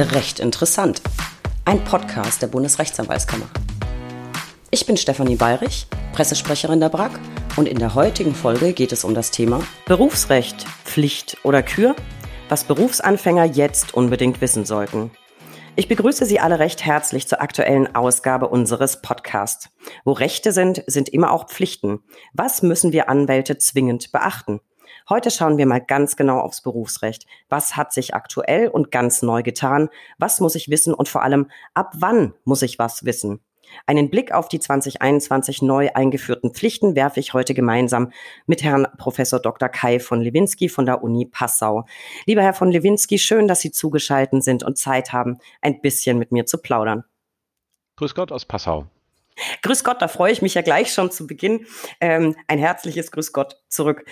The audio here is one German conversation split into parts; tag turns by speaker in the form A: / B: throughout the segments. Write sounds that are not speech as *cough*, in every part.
A: Recht interessant. Ein Podcast der Bundesrechtsanwaltskammer. Ich bin Stefanie Bayrich, Pressesprecherin der BRAG und in der heutigen Folge geht es um das Thema Berufsrecht, Pflicht oder Kür, was Berufsanfänger jetzt unbedingt wissen sollten. Ich begrüße Sie alle recht herzlich zur aktuellen Ausgabe unseres Podcasts. Wo Rechte sind, sind immer auch Pflichten. Was müssen wir Anwälte zwingend beachten? Heute schauen wir mal ganz genau aufs Berufsrecht. Was hat sich aktuell und ganz neu getan? Was muss ich wissen und vor allem, ab wann muss ich was wissen? Einen Blick auf die 2021 neu eingeführten Pflichten werfe ich heute gemeinsam mit Herrn Professor Dr. Kai von Lewinsky von der Uni Passau. Lieber Herr von Lewinsky, schön, dass Sie zugeschaltet sind und Zeit haben, ein bisschen mit mir zu plaudern.
B: Grüß Gott aus Passau. *laughs*
A: Grüß Gott, da freue ich mich ja gleich schon zu Beginn. Ähm, ein herzliches Grüß Gott zurück.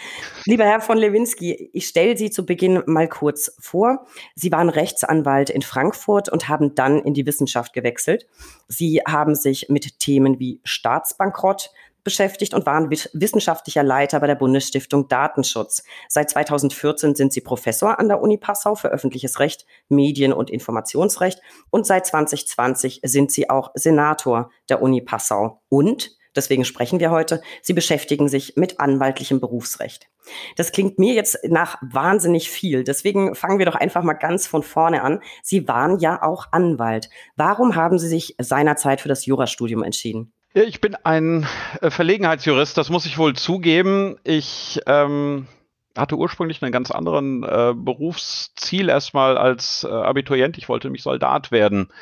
A: Lieber Herr von Lewinsky, ich stelle Sie zu Beginn mal kurz vor. Sie waren Rechtsanwalt in Frankfurt und haben dann in die Wissenschaft gewechselt. Sie haben sich mit Themen wie Staatsbankrott, beschäftigt und waren wissenschaftlicher Leiter bei der Bundesstiftung Datenschutz. Seit 2014 sind sie Professor an der Uni Passau für öffentliches Recht, Medien- und Informationsrecht und seit 2020 sind sie auch Senator der Uni Passau. Und deswegen sprechen wir heute, sie beschäftigen sich mit anwaltlichem Berufsrecht. Das klingt mir jetzt nach wahnsinnig viel. Deswegen fangen wir doch einfach mal ganz von vorne an. Sie waren ja auch Anwalt. Warum haben Sie sich seinerzeit für das Jurastudium entschieden?
B: Ich bin ein äh, Verlegenheitsjurist, das muss ich wohl zugeben. Ich ähm, hatte ursprünglich einen ganz anderen äh, Berufsziel erstmal als äh, Abiturient. Ich wollte nämlich Soldat werden.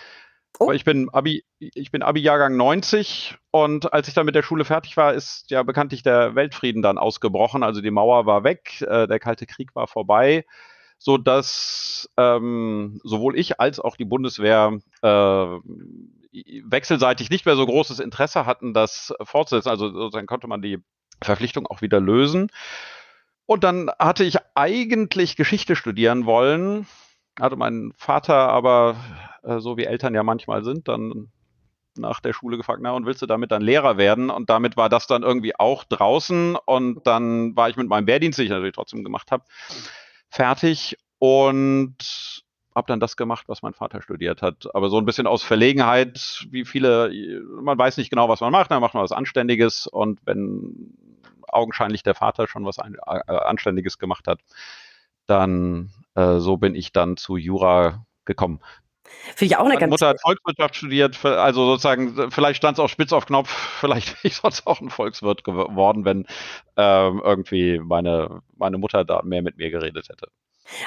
B: Oh. Aber ich bin Abi, ich bin Abi-Jahrgang 90 und als ich dann mit der Schule fertig war, ist ja bekanntlich der Weltfrieden dann ausgebrochen. Also die Mauer war weg, äh, der Kalte Krieg war vorbei, so dass ähm, sowohl ich als auch die Bundeswehr äh, wechselseitig nicht mehr so großes Interesse hatten, das fortzusetzen. Also sozusagen konnte man die Verpflichtung auch wieder lösen. Und dann hatte ich eigentlich Geschichte studieren wollen, hatte mein Vater aber, äh, so wie Eltern ja manchmal sind, dann nach der Schule gefragt, na, und willst du damit dann Lehrer werden? Und damit war das dann irgendwie auch draußen. Und dann war ich mit meinem Wehrdienst, den ich natürlich trotzdem gemacht habe, fertig. Und habe dann das gemacht, was mein Vater studiert hat. Aber so ein bisschen aus Verlegenheit, wie viele, man weiß nicht genau, was man macht, dann macht man was Anständiges und wenn augenscheinlich der Vater schon was ein, äh, Anständiges gemacht hat, dann äh, so bin ich dann zu Jura gekommen.
A: Finde ich auch eine
B: Meine
A: ganz
B: Mutter hat Volkswirtschaft studiert, also sozusagen, vielleicht stand es auch spitz auf Knopf, *laughs* vielleicht wäre ich sonst auch ein Volkswirt geworden, wenn ähm, irgendwie meine, meine Mutter da mehr mit mir geredet hätte.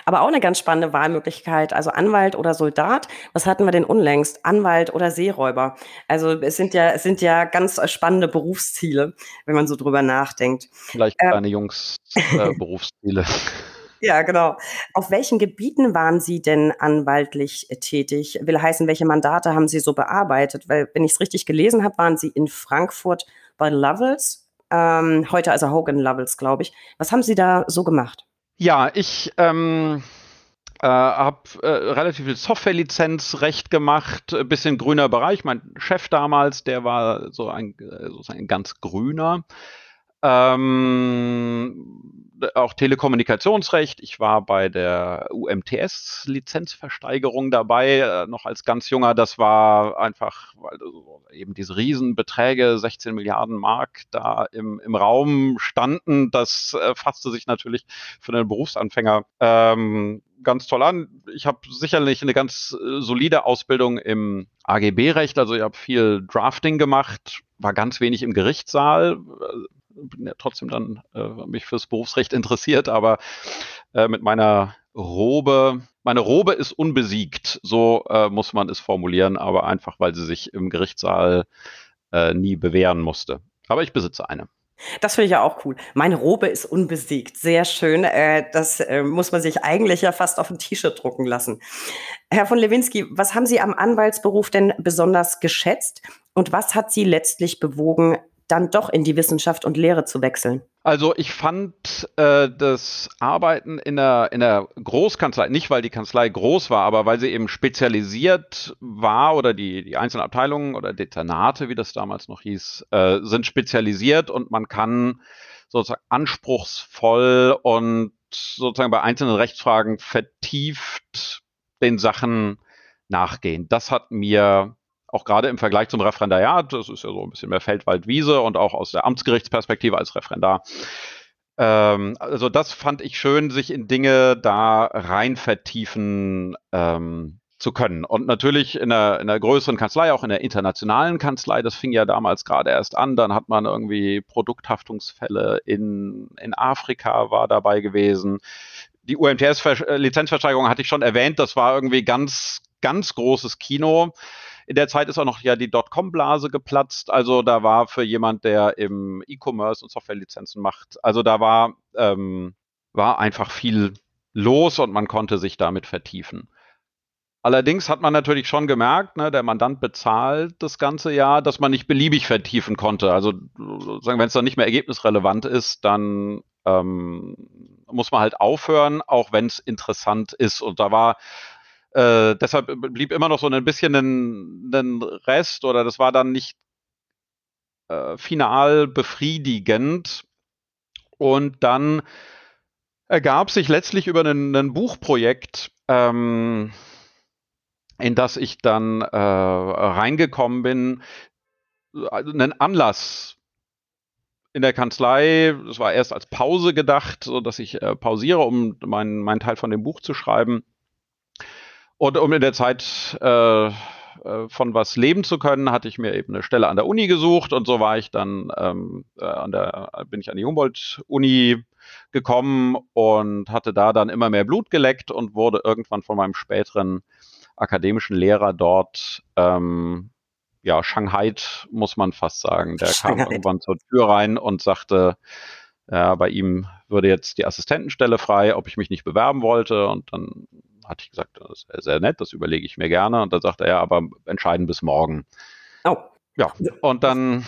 A: Aber auch eine ganz spannende Wahlmöglichkeit, also Anwalt oder Soldat. Was hatten wir denn unlängst? Anwalt oder Seeräuber? Also es sind ja, es sind ja ganz spannende Berufsziele, wenn man so drüber nachdenkt.
B: Vielleicht ähm, kleine Jungs äh, *laughs* Berufsziele.
A: Ja, genau. Auf welchen Gebieten waren Sie denn anwaltlich tätig? Will heißen, welche Mandate haben Sie so bearbeitet? Weil, wenn ich es richtig gelesen habe, waren Sie in Frankfurt bei Lovells, ähm, heute also Hogan Lovells, glaube ich. Was haben Sie da so gemacht?
B: Ja, ich ähm, äh, habe äh, relativ viel Softwarelizenzrecht gemacht, ein bisschen grüner Bereich. Mein Chef damals, der war so ein, äh, sozusagen ein ganz grüner. Ähm, auch Telekommunikationsrecht. Ich war bei der UMTS-Lizenzversteigerung dabei, äh, noch als ganz junger. Das war einfach, weil eben diese Riesenbeträge, 16 Milliarden Mark, da im, im Raum standen. Das äh, fasste sich natürlich für einen Berufsanfänger ähm, ganz toll an. Ich habe sicherlich eine ganz äh, solide Ausbildung im AGB-Recht, also ich habe viel Drafting gemacht, war ganz wenig im Gerichtssaal, bin ja trotzdem dann äh, mich fürs Berufsrecht interessiert, aber äh, mit meiner Robe, meine Robe ist unbesiegt, so äh, muss man es formulieren, aber einfach, weil sie sich im Gerichtssaal äh, nie bewähren musste. Aber ich besitze eine.
A: Das finde ich ja auch cool. Meine Robe ist unbesiegt. Sehr schön. Äh, das äh, muss man sich eigentlich ja fast auf ein T-Shirt drucken lassen. Herr von Lewinsky, was haben Sie am Anwaltsberuf denn besonders geschätzt? Und was hat Sie letztlich bewogen, dann doch in die Wissenschaft und Lehre zu wechseln?
B: Also ich fand äh, das Arbeiten in der, in der Großkanzlei, nicht weil die Kanzlei groß war, aber weil sie eben spezialisiert war oder die, die einzelnen Abteilungen oder Dezernate, wie das damals noch hieß, äh, sind spezialisiert und man kann sozusagen anspruchsvoll und sozusagen bei einzelnen Rechtsfragen vertieft den Sachen nachgehen. Das hat mir auch gerade im Vergleich zum Referendariat, das ist ja so ein bisschen mehr Feldwald-Wiese und auch aus der Amtsgerichtsperspektive als Referendar, ähm, also das fand ich schön, sich in Dinge da rein vertiefen ähm, zu können. Und natürlich in einer, in einer größeren Kanzlei, auch in der internationalen Kanzlei, das fing ja damals gerade erst an, dann hat man irgendwie Produkthaftungsfälle in, in Afrika war dabei gewesen. Die UMTS-Lizenzversteigerung hatte ich schon erwähnt, das war irgendwie ganz, ganz großes Kino. In der Zeit ist auch noch ja die Dotcom-Blase geplatzt. Also da war für jemand, der im E-Commerce und Softwarelizenzen macht, also da war, ähm, war einfach viel los und man konnte sich damit vertiefen. Allerdings hat man natürlich schon gemerkt, ne, der Mandant bezahlt das ganze Jahr, dass man nicht beliebig vertiefen konnte. Also wenn es dann nicht mehr ergebnisrelevant ist, dann ähm, muss man halt aufhören, auch wenn es interessant ist. Und da war äh, deshalb blieb immer noch so ein bisschen ein, ein Rest oder das war dann nicht äh, final befriedigend. Und dann ergab sich letztlich über ein Buchprojekt, ähm, in das ich dann äh, reingekommen bin, also einen Anlass in der Kanzlei. Das war erst als Pause gedacht, so dass ich äh, pausiere, um meinen mein Teil von dem Buch zu schreiben. Und um in der Zeit äh, äh, von was leben zu können, hatte ich mir eben eine Stelle an der Uni gesucht und so war ich dann ähm, äh, an der, bin ich an die Humboldt-Uni gekommen und hatte da dann immer mehr Blut geleckt und wurde irgendwann von meinem späteren akademischen Lehrer dort ähm, ja, Shanghai muss man fast sagen. Der Shanghai. kam irgendwann zur Tür rein und sagte, ja, bei ihm würde jetzt die Assistentenstelle frei, ob ich mich nicht bewerben wollte. Und dann hatte ich gesagt, das ist sehr nett, das überlege ich mir gerne. Und dann sagte er, ja, aber entscheiden bis morgen. Oh. Ja, und dann.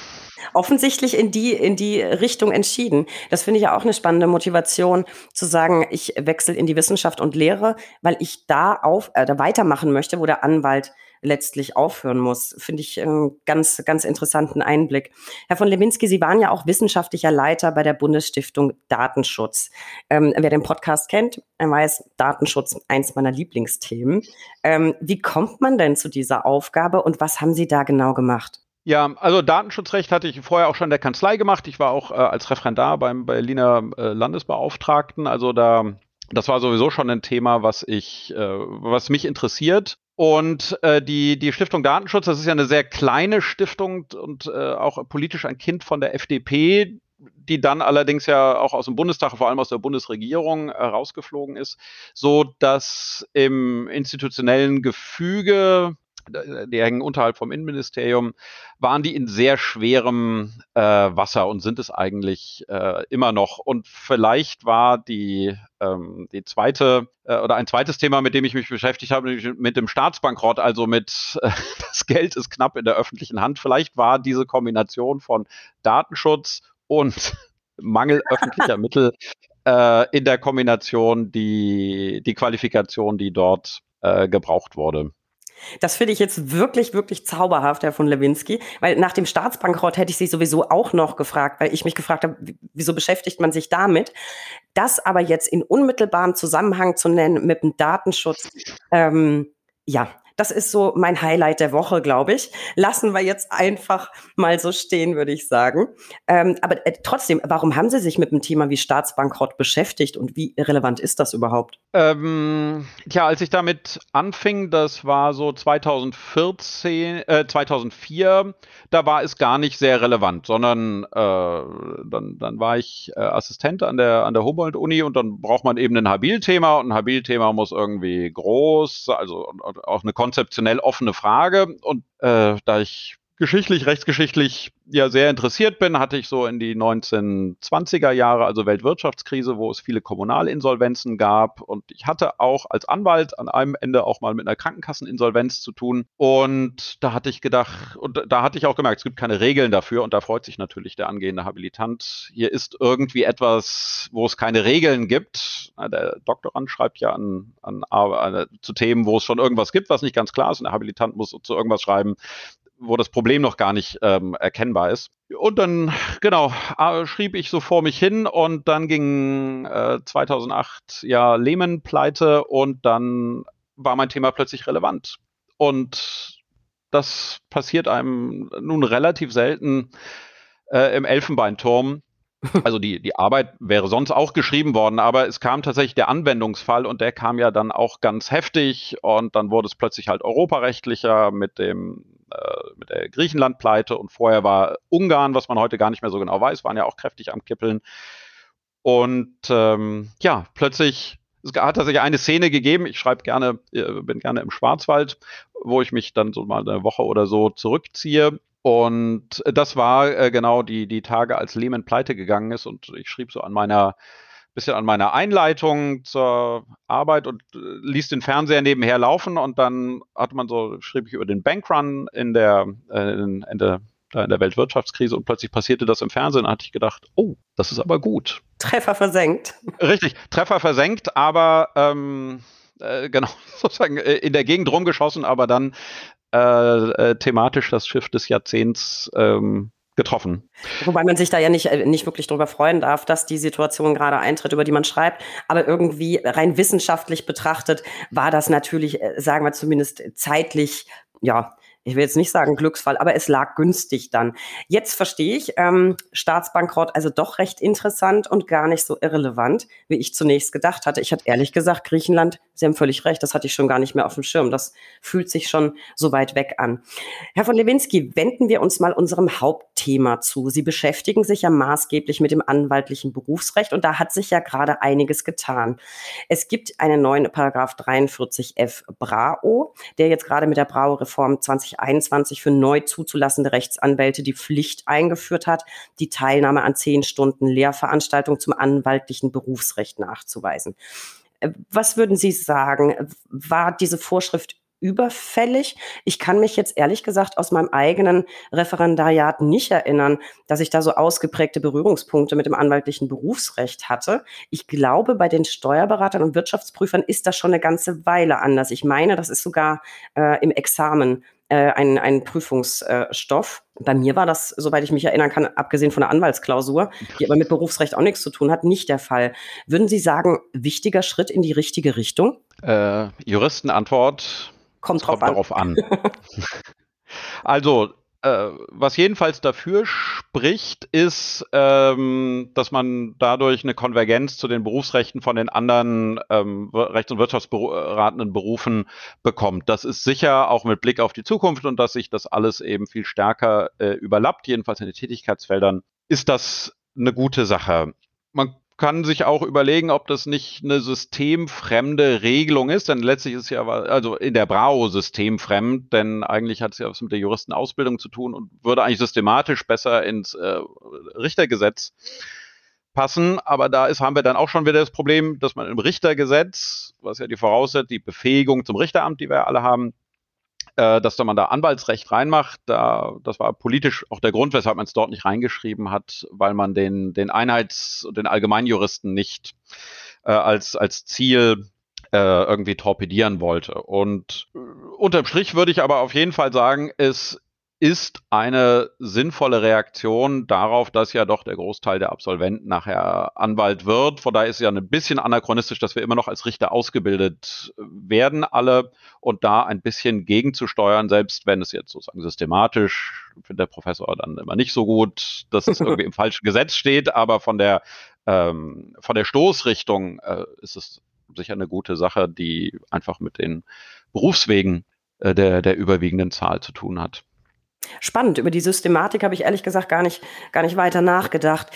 A: Offensichtlich in die, in die Richtung entschieden. Das finde ich ja auch eine spannende Motivation, zu sagen, ich wechsle in die Wissenschaft und Lehre, weil ich da auf, äh, da weitermachen möchte, wo der Anwalt letztlich aufhören muss. Finde ich einen ganz, ganz interessanten Einblick. Herr von Lewinsky, Sie waren ja auch wissenschaftlicher Leiter bei der Bundesstiftung Datenschutz. Ähm, wer den Podcast kennt, weiß, Datenschutz eins meiner Lieblingsthemen. Ähm, wie kommt man denn zu dieser Aufgabe und was haben Sie da genau gemacht?
B: Ja, also Datenschutzrecht hatte ich vorher auch schon in der Kanzlei gemacht. Ich war auch äh, als Referendar beim Berliner äh, Landesbeauftragten. Also da, das war sowieso schon ein Thema, was ich, äh, was mich interessiert. Und äh, die, die Stiftung Datenschutz, das ist ja eine sehr kleine Stiftung und äh, auch politisch ein Kind von der FDP, die dann allerdings ja auch aus dem Bundestag, vor allem aus der Bundesregierung herausgeflogen ist, so dass im institutionellen Gefüge die hängen unterhalb vom Innenministerium, waren die in sehr schwerem äh, Wasser und sind es eigentlich äh, immer noch. Und vielleicht war die, ähm, die zweite äh, oder ein zweites Thema, mit dem ich mich beschäftigt habe, mit dem Staatsbankrott, also mit äh, *laughs* das Geld ist knapp in der öffentlichen Hand. Vielleicht war diese Kombination von Datenschutz und *laughs* Mangel öffentlicher *laughs* Mittel äh, in der Kombination die, die Qualifikation, die dort äh, gebraucht wurde.
A: Das finde ich jetzt wirklich, wirklich zauberhaft, Herr von Lewinsky, weil nach dem Staatsbankrott hätte ich Sie sowieso auch noch gefragt, weil ich mich gefragt habe, wieso beschäftigt man sich damit? Das aber jetzt in unmittelbarem Zusammenhang zu nennen mit dem Datenschutz, ähm, ja, das ist so mein Highlight der Woche, glaube ich. Lassen wir jetzt einfach mal so stehen, würde ich sagen. Ähm, aber äh, trotzdem, warum haben Sie sich mit einem Thema wie Staatsbankrott beschäftigt und wie relevant ist das überhaupt?
B: Ähm, tja, als ich damit anfing, das war so 2014, äh, 2004, da war es gar nicht sehr relevant, sondern äh, dann, dann war ich äh, Assistent an der, an der Humboldt-Uni und dann braucht man eben ein Habil-Thema und ein Habil-Thema muss irgendwie groß, also auch eine konzeptionell offene Frage. Und äh, da ich geschichtlich, rechtsgeschichtlich ja sehr interessiert bin, hatte ich so in die 1920er Jahre, also Weltwirtschaftskrise, wo es viele Kommunalinsolvenzen gab. Und ich hatte auch als Anwalt an einem Ende auch mal mit einer Krankenkasseninsolvenz zu tun. Und da hatte ich gedacht, und da hatte ich auch gemerkt, es gibt keine Regeln dafür. Und da freut sich natürlich der angehende Habilitant. Hier ist irgendwie etwas, wo es keine Regeln gibt. Der Doktorand schreibt ja an, an, an, zu Themen, wo es schon irgendwas gibt, was nicht ganz klar ist. Und der Habilitant muss zu irgendwas schreiben, wo das Problem noch gar nicht ähm, erkennbar ist. Und dann, genau, schrieb ich so vor mich hin und dann ging äh, 2008 ja Lehman pleite und dann war mein Thema plötzlich relevant. Und das passiert einem nun relativ selten äh, im Elfenbeinturm. *laughs* Also die, die Arbeit wäre sonst auch geschrieben worden, aber es kam tatsächlich der Anwendungsfall und der kam ja dann auch ganz heftig und dann wurde es plötzlich halt europarechtlicher mit dem mit der Griechenland-Pleite und vorher war Ungarn, was man heute gar nicht mehr so genau weiß, waren ja auch kräftig am Kippeln. Und ähm, ja, plötzlich es hat tatsächlich eine Szene gegeben. Ich schreibe gerne, äh, bin gerne im Schwarzwald, wo ich mich dann so mal eine Woche oder so zurückziehe. Und das war äh, genau die, die Tage, als Lehman pleite gegangen ist. Und ich schrieb so an meiner, bisschen an meiner Einleitung zur Arbeit und äh, ließ den Fernseher nebenher laufen. Und dann hat man so, schrieb ich über den Bankrun in der, äh, in, in der da in der Weltwirtschaftskrise und plötzlich passierte das im Fernsehen, da hatte ich gedacht, oh, das ist aber gut.
A: Treffer versenkt.
B: Richtig, Treffer versenkt, aber ähm, äh, *laughs* genau, sozusagen äh, in der Gegend rumgeschossen, aber dann äh, äh, thematisch das Schiff des Jahrzehnts ähm, getroffen.
A: Wobei man sich da ja nicht, äh, nicht wirklich drüber freuen darf, dass die Situation gerade eintritt, über die man schreibt. Aber irgendwie rein wissenschaftlich betrachtet war das natürlich, sagen wir zumindest zeitlich, ja, ich will jetzt nicht sagen Glücksfall, aber es lag günstig dann. Jetzt verstehe ich, ähm, Staatsbankrott also doch recht interessant und gar nicht so irrelevant, wie ich zunächst gedacht hatte. Ich hatte ehrlich gesagt, Griechenland, Sie haben völlig recht, das hatte ich schon gar nicht mehr auf dem Schirm. Das fühlt sich schon so weit weg an. Herr von Lewinsky, wenden wir uns mal unserem Hauptthema zu. Sie beschäftigen sich ja maßgeblich mit dem anwaltlichen Berufsrecht und da hat sich ja gerade einiges getan. Es gibt einen neuen Paragraph 43f BRAO, der jetzt gerade mit der BRAO-Reform 20 2021 für neu zuzulassende Rechtsanwälte die Pflicht eingeführt hat, die Teilnahme an zehn Stunden Lehrveranstaltung zum anwaltlichen Berufsrecht nachzuweisen. Äh, was würden Sie sagen? War diese Vorschrift überfällig. Ich kann mich jetzt ehrlich gesagt aus meinem eigenen Referendariat nicht erinnern, dass ich da so ausgeprägte Berührungspunkte mit dem anwaltlichen Berufsrecht hatte. Ich glaube, bei den Steuerberatern und Wirtschaftsprüfern ist das schon eine ganze Weile anders. Ich meine, das ist sogar äh, im Examen äh, ein, ein Prüfungsstoff. Bei mir war das, soweit ich mich erinnern kann, abgesehen von der Anwaltsklausur, die aber mit Berufsrecht auch nichts zu tun hat, nicht der Fall. Würden Sie sagen, wichtiger Schritt in die richtige Richtung?
B: Äh, Juristenantwort kommt, drauf kommt an. darauf an. *laughs* also äh, was jedenfalls dafür spricht, ist, ähm, dass man dadurch eine Konvergenz zu den Berufsrechten von den anderen ähm, rechts- und wirtschaftsberatenden Berufen bekommt. Das ist sicher auch mit Blick auf die Zukunft und dass sich das alles eben viel stärker äh, überlappt, jedenfalls in den Tätigkeitsfeldern, ist das eine gute Sache. Man kann sich auch überlegen, ob das nicht eine systemfremde Regelung ist, denn letztlich ist ja, also in der Brau systemfremd, denn eigentlich hat es ja was mit der Juristenausbildung zu tun und würde eigentlich systematisch besser ins äh, Richtergesetz passen. Aber da ist, haben wir dann auch schon wieder das Problem, dass man im Richtergesetz, was ja die voraussetzt, die Befähigung zum Richteramt, die wir alle haben, äh, dass da man da Anwaltsrecht reinmacht. Da, das war politisch auch der Grund, weshalb man es dort nicht reingeschrieben hat, weil man den, den Einheits- und den Allgemeinjuristen nicht äh, als, als Ziel äh, irgendwie torpedieren wollte. Und äh, unterm Strich würde ich aber auf jeden Fall sagen, es ist eine sinnvolle Reaktion darauf, dass ja doch der Großteil der Absolventen nachher Anwalt wird. Von daher ist es ja ein bisschen anachronistisch, dass wir immer noch als Richter ausgebildet werden, alle, und da ein bisschen gegenzusteuern, selbst wenn es jetzt sozusagen systematisch, findet der Professor dann immer nicht so gut, dass es irgendwie im *laughs* falschen Gesetz steht, aber von der, ähm, von der Stoßrichtung äh, ist es sicher eine gute Sache, die einfach mit den Berufswegen äh, der, der überwiegenden Zahl zu tun hat.
A: Spannend. Über die Systematik habe ich ehrlich gesagt gar nicht, gar nicht weiter nachgedacht.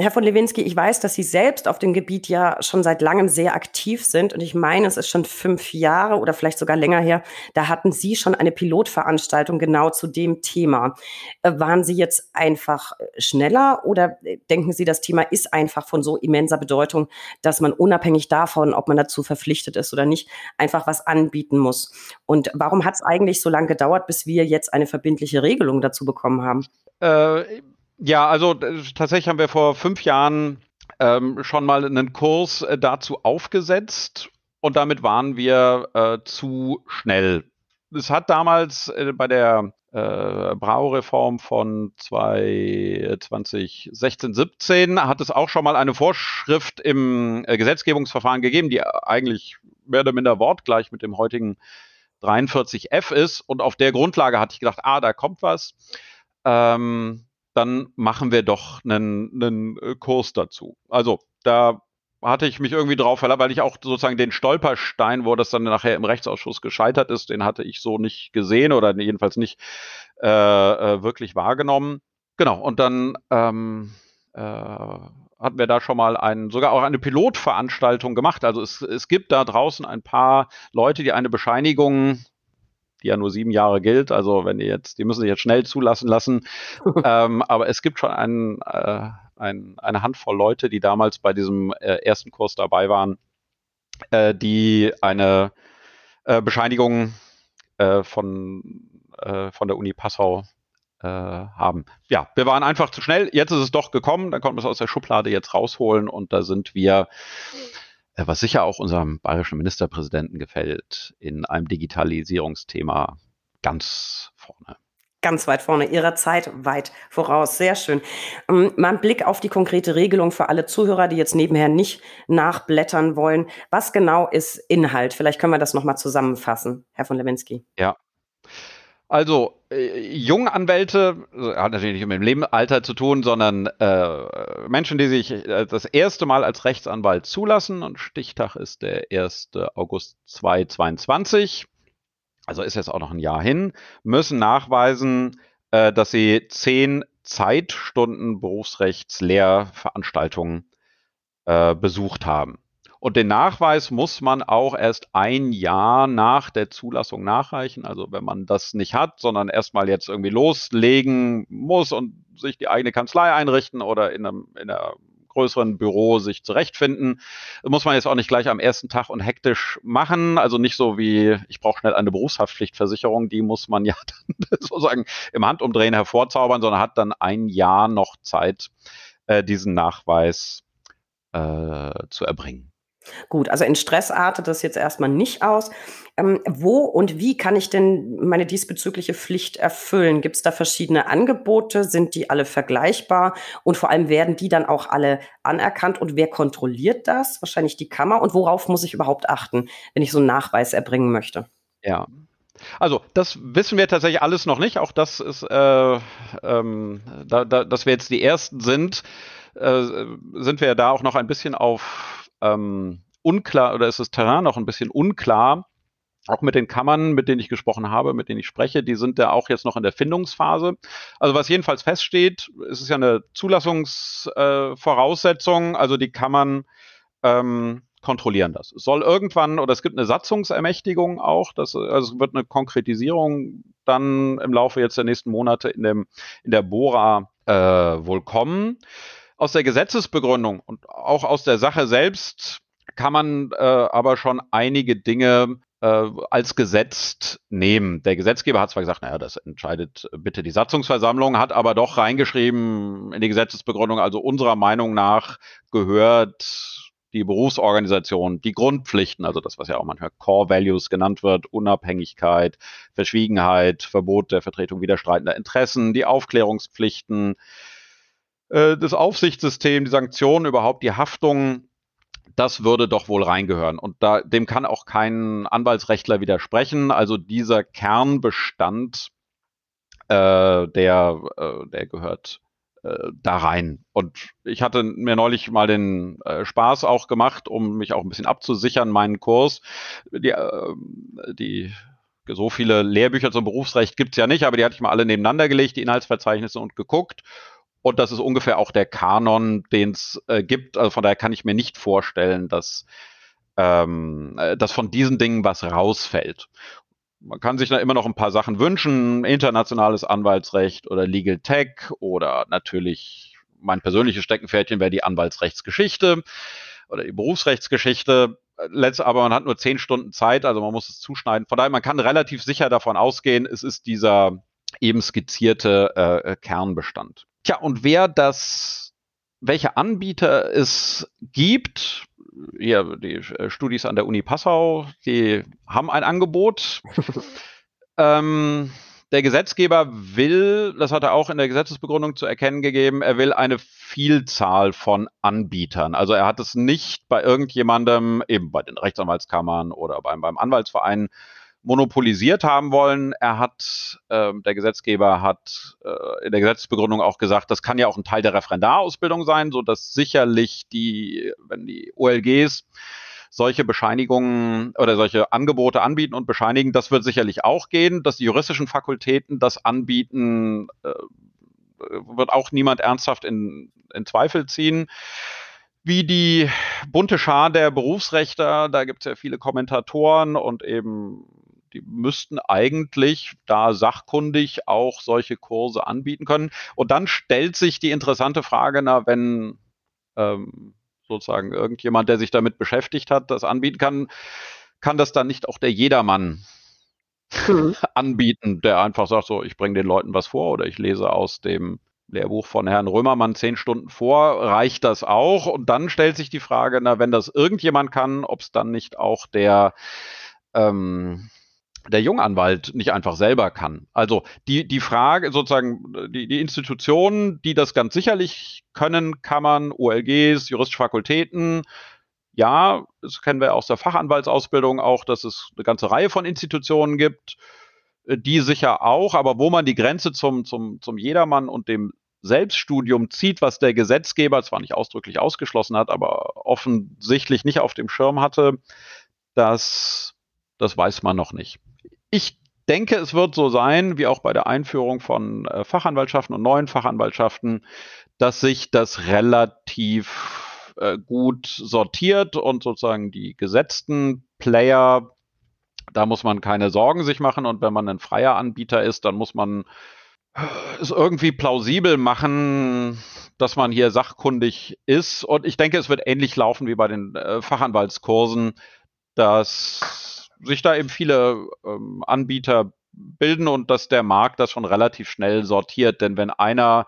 A: Herr von Lewinsky, ich weiß, dass Sie selbst auf dem Gebiet ja schon seit langem sehr aktiv sind. Und ich meine, es ist schon fünf Jahre oder vielleicht sogar länger her. Da hatten Sie schon eine Pilotveranstaltung genau zu dem Thema. Äh, waren Sie jetzt einfach schneller oder denken Sie, das Thema ist einfach von so immenser Bedeutung, dass man unabhängig davon, ob man dazu verpflichtet ist oder nicht, einfach was anbieten muss? Und warum hat es eigentlich so lange gedauert, bis wir jetzt eine verbindliche Regelung dazu bekommen haben?
B: Äh ja, also tatsächlich haben wir vor fünf Jahren ähm, schon mal einen Kurs äh, dazu aufgesetzt und damit waren wir äh, zu schnell. Es hat damals äh, bei der äh, Braureform von 2016, 17 hat es auch schon mal eine Vorschrift im äh, Gesetzgebungsverfahren gegeben, die eigentlich mehr oder minder wortgleich mit dem heutigen 43f ist und auf der Grundlage hatte ich gedacht, ah, da kommt was. Ähm, dann machen wir doch einen, einen äh, Kurs dazu. Also da hatte ich mich irgendwie drauf verlassen, weil ich auch sozusagen den Stolperstein, wo das dann nachher im Rechtsausschuss gescheitert ist, den hatte ich so nicht gesehen oder jedenfalls nicht äh, äh, wirklich wahrgenommen. Genau, und dann ähm, äh, hatten wir da schon mal einen, sogar auch eine Pilotveranstaltung gemacht. Also es, es gibt da draußen ein paar Leute, die eine Bescheinigung die ja nur sieben Jahre gilt. Also wenn die jetzt, die müssen sich jetzt schnell zulassen lassen. *laughs* ähm, aber es gibt schon einen, äh, ein, eine Handvoll Leute, die damals bei diesem äh, ersten Kurs dabei waren, äh, die eine äh, Bescheinigung äh, von, äh, von der Uni Passau haben. Ja, wir waren einfach zu schnell. Jetzt ist es doch gekommen. Dann konnten wir es aus der Schublade jetzt rausholen und da sind wir was sicher auch unserem bayerischen Ministerpräsidenten gefällt, in einem Digitalisierungsthema ganz vorne
A: ganz weit vorne, ihrer Zeit weit voraus. Sehr schön. Ähm, mal ein Blick auf die konkrete Regelung für alle Zuhörer, die jetzt nebenher nicht nachblättern wollen. Was genau ist Inhalt? Vielleicht können wir das nochmal zusammenfassen, Herr von Lewinsky.
B: Ja, also, äh, junge Anwälte, hat natürlich nicht mit dem Lebensalter zu tun, sondern äh, Menschen, die sich äh, das erste Mal als Rechtsanwalt zulassen, und Stichtag ist der 1. August 2022, also ist jetzt auch noch ein Jahr hin, müssen nachweisen, äh, dass sie zehn Zeitstunden Berufsrechtslehrveranstaltungen äh, besucht haben. Und den Nachweis muss man auch erst ein Jahr nach der Zulassung nachreichen. Also wenn man das nicht hat, sondern erstmal jetzt irgendwie loslegen muss und sich die eigene Kanzlei einrichten oder in einem, in einer größeren Büro sich zurechtfinden. muss man jetzt auch nicht gleich am ersten Tag und hektisch machen. Also nicht so wie, ich brauche schnell eine Berufshaftpflichtversicherung, die muss man ja *laughs* dann sozusagen im Handumdrehen hervorzaubern, sondern hat dann ein Jahr noch Zeit, äh, diesen Nachweis äh, zu erbringen.
A: Gut, also in Stress artet das jetzt erstmal nicht aus. Ähm, wo und wie kann ich denn meine diesbezügliche Pflicht erfüllen? Gibt es da verschiedene Angebote? Sind die alle vergleichbar? Und vor allem werden die dann auch alle anerkannt? Und wer kontrolliert das? Wahrscheinlich die Kammer. Und worauf muss ich überhaupt achten, wenn ich so einen Nachweis erbringen möchte?
B: Ja, also das wissen wir tatsächlich alles noch nicht. Auch das ist, äh, ähm, da, da, dass wir jetzt die Ersten sind, äh, sind wir da auch noch ein bisschen auf ähm, unklar oder ist das Terrain noch ein bisschen unklar. Auch mit den Kammern, mit denen ich gesprochen habe, mit denen ich spreche, die sind ja auch jetzt noch in der Findungsphase. Also was jedenfalls feststeht, es ist ja eine Zulassungsvoraussetzung, äh, also die Kammern ähm, kontrollieren das. Es soll irgendwann, oder es gibt eine Satzungsermächtigung auch, das, also es wird eine Konkretisierung dann im Laufe jetzt der nächsten Monate in, dem, in der Bora äh, wohl kommen aus der Gesetzesbegründung und auch aus der Sache selbst kann man äh, aber schon einige Dinge äh, als gesetzt nehmen. Der Gesetzgeber hat zwar gesagt, naja, das entscheidet bitte die Satzungsversammlung, hat aber doch reingeschrieben in die Gesetzesbegründung, also unserer Meinung nach gehört die Berufsorganisation, die Grundpflichten, also das, was ja auch manchmal Core Values genannt wird, Unabhängigkeit, Verschwiegenheit, Verbot der Vertretung widerstreitender Interessen, die Aufklärungspflichten, äh, das Aufsichtssystem, die Sanktionen, überhaupt die Haftung, das würde doch wohl reingehören. Und da, dem kann auch kein Anwaltsrechtler widersprechen. Also dieser Kernbestand, äh, der, äh, der gehört äh, da rein. Und ich hatte mir neulich mal den äh, Spaß auch gemacht, um mich auch ein bisschen abzusichern, meinen Kurs. Die, äh, die so viele Lehrbücher zum Berufsrecht gibt's ja nicht, aber die hatte ich mal alle nebeneinander gelegt, die Inhaltsverzeichnisse und geguckt. Und das ist ungefähr auch der Kanon, den es äh, gibt. Also von daher kann ich mir nicht vorstellen, dass, ähm, äh, dass von diesen Dingen was rausfällt. Man kann sich da immer noch ein paar Sachen wünschen, internationales Anwaltsrecht oder Legal Tech oder natürlich mein persönliches Steckenpferdchen wäre die Anwaltsrechtsgeschichte oder die Berufsrechtsgeschichte. Letzt, aber man hat nur zehn Stunden Zeit, also man muss es zuschneiden. Von daher, man kann relativ sicher davon ausgehen, es ist dieser eben skizzierte äh, Kernbestand. Tja, und wer das, welche Anbieter es gibt, hier die äh, Studis an der Uni Passau, die haben ein Angebot. *laughs* ähm, der Gesetzgeber will, das hat er auch in der Gesetzesbegründung zu erkennen gegeben, er will eine Vielzahl von Anbietern. Also er hat es nicht bei irgendjemandem, eben bei den Rechtsanwaltskammern oder beim, beim Anwaltsverein monopolisiert haben wollen. Er hat, äh, der Gesetzgeber hat äh, in der Gesetzesbegründung auch gesagt, das kann ja auch ein Teil der Referendarausbildung sein, so dass sicherlich die, wenn die OLGs solche Bescheinigungen oder solche Angebote anbieten und bescheinigen, das wird sicherlich auch gehen. Dass die juristischen Fakultäten das anbieten, äh, wird auch niemand ernsthaft in, in Zweifel ziehen wie die bunte Schar der Berufsrechter, da gibt es ja viele Kommentatoren und eben die müssten eigentlich da sachkundig auch solche Kurse anbieten können. Und dann stellt sich die interessante Frage, na, wenn ähm, sozusagen irgendjemand, der sich damit beschäftigt hat, das anbieten kann, kann das dann nicht auch der Jedermann mhm. *laughs* anbieten, der einfach sagt, so, ich bringe den Leuten was vor oder ich lese aus dem Lehrbuch von Herrn Römermann zehn Stunden vor, reicht das auch? Und dann stellt sich die Frage, na, wenn das irgendjemand kann, ob es dann nicht auch der ähm, der Junganwalt nicht einfach selber kann. Also die, die Frage, sozusagen, die, die Institutionen, die das ganz sicherlich können, Kammern, OLGs, juristische Fakultäten, ja, das kennen wir aus der Fachanwaltsausbildung auch, dass es eine ganze Reihe von Institutionen gibt, äh, die sicher auch, aber wo man die Grenze zum, zum, zum Jedermann und dem Selbststudium zieht, was der Gesetzgeber zwar nicht ausdrücklich ausgeschlossen hat, aber offensichtlich nicht auf dem Schirm hatte, das, das weiß man noch nicht. Ich denke, es wird so sein, wie auch bei der Einführung von äh, Fachanwaltschaften und neuen Fachanwaltschaften, dass sich das relativ äh, gut sortiert und sozusagen die gesetzten Player, da muss man keine Sorgen sich machen und wenn man ein freier Anbieter ist, dann muss man äh, es irgendwie plausibel machen, dass man hier sachkundig ist. Und ich denke, es wird ähnlich laufen wie bei den äh, Fachanwaltskursen, dass sich da eben viele ähm, Anbieter bilden und dass der Markt das schon relativ schnell sortiert. Denn wenn einer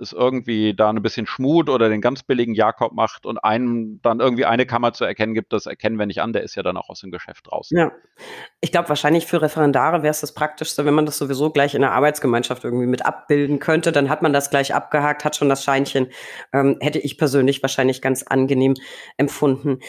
B: es irgendwie da ein bisschen schmut oder den ganz billigen Jakob macht und einem dann irgendwie eine Kammer zu erkennen gibt, das erkennen wir nicht an, der ist ja dann auch aus dem Geschäft raus.
A: Ja, ich glaube wahrscheinlich für Referendare wäre es das Praktischste, wenn man das sowieso gleich in der Arbeitsgemeinschaft irgendwie mit abbilden könnte, dann hat man das gleich abgehakt, hat schon das Scheinchen, ähm, hätte ich persönlich wahrscheinlich ganz angenehm empfunden.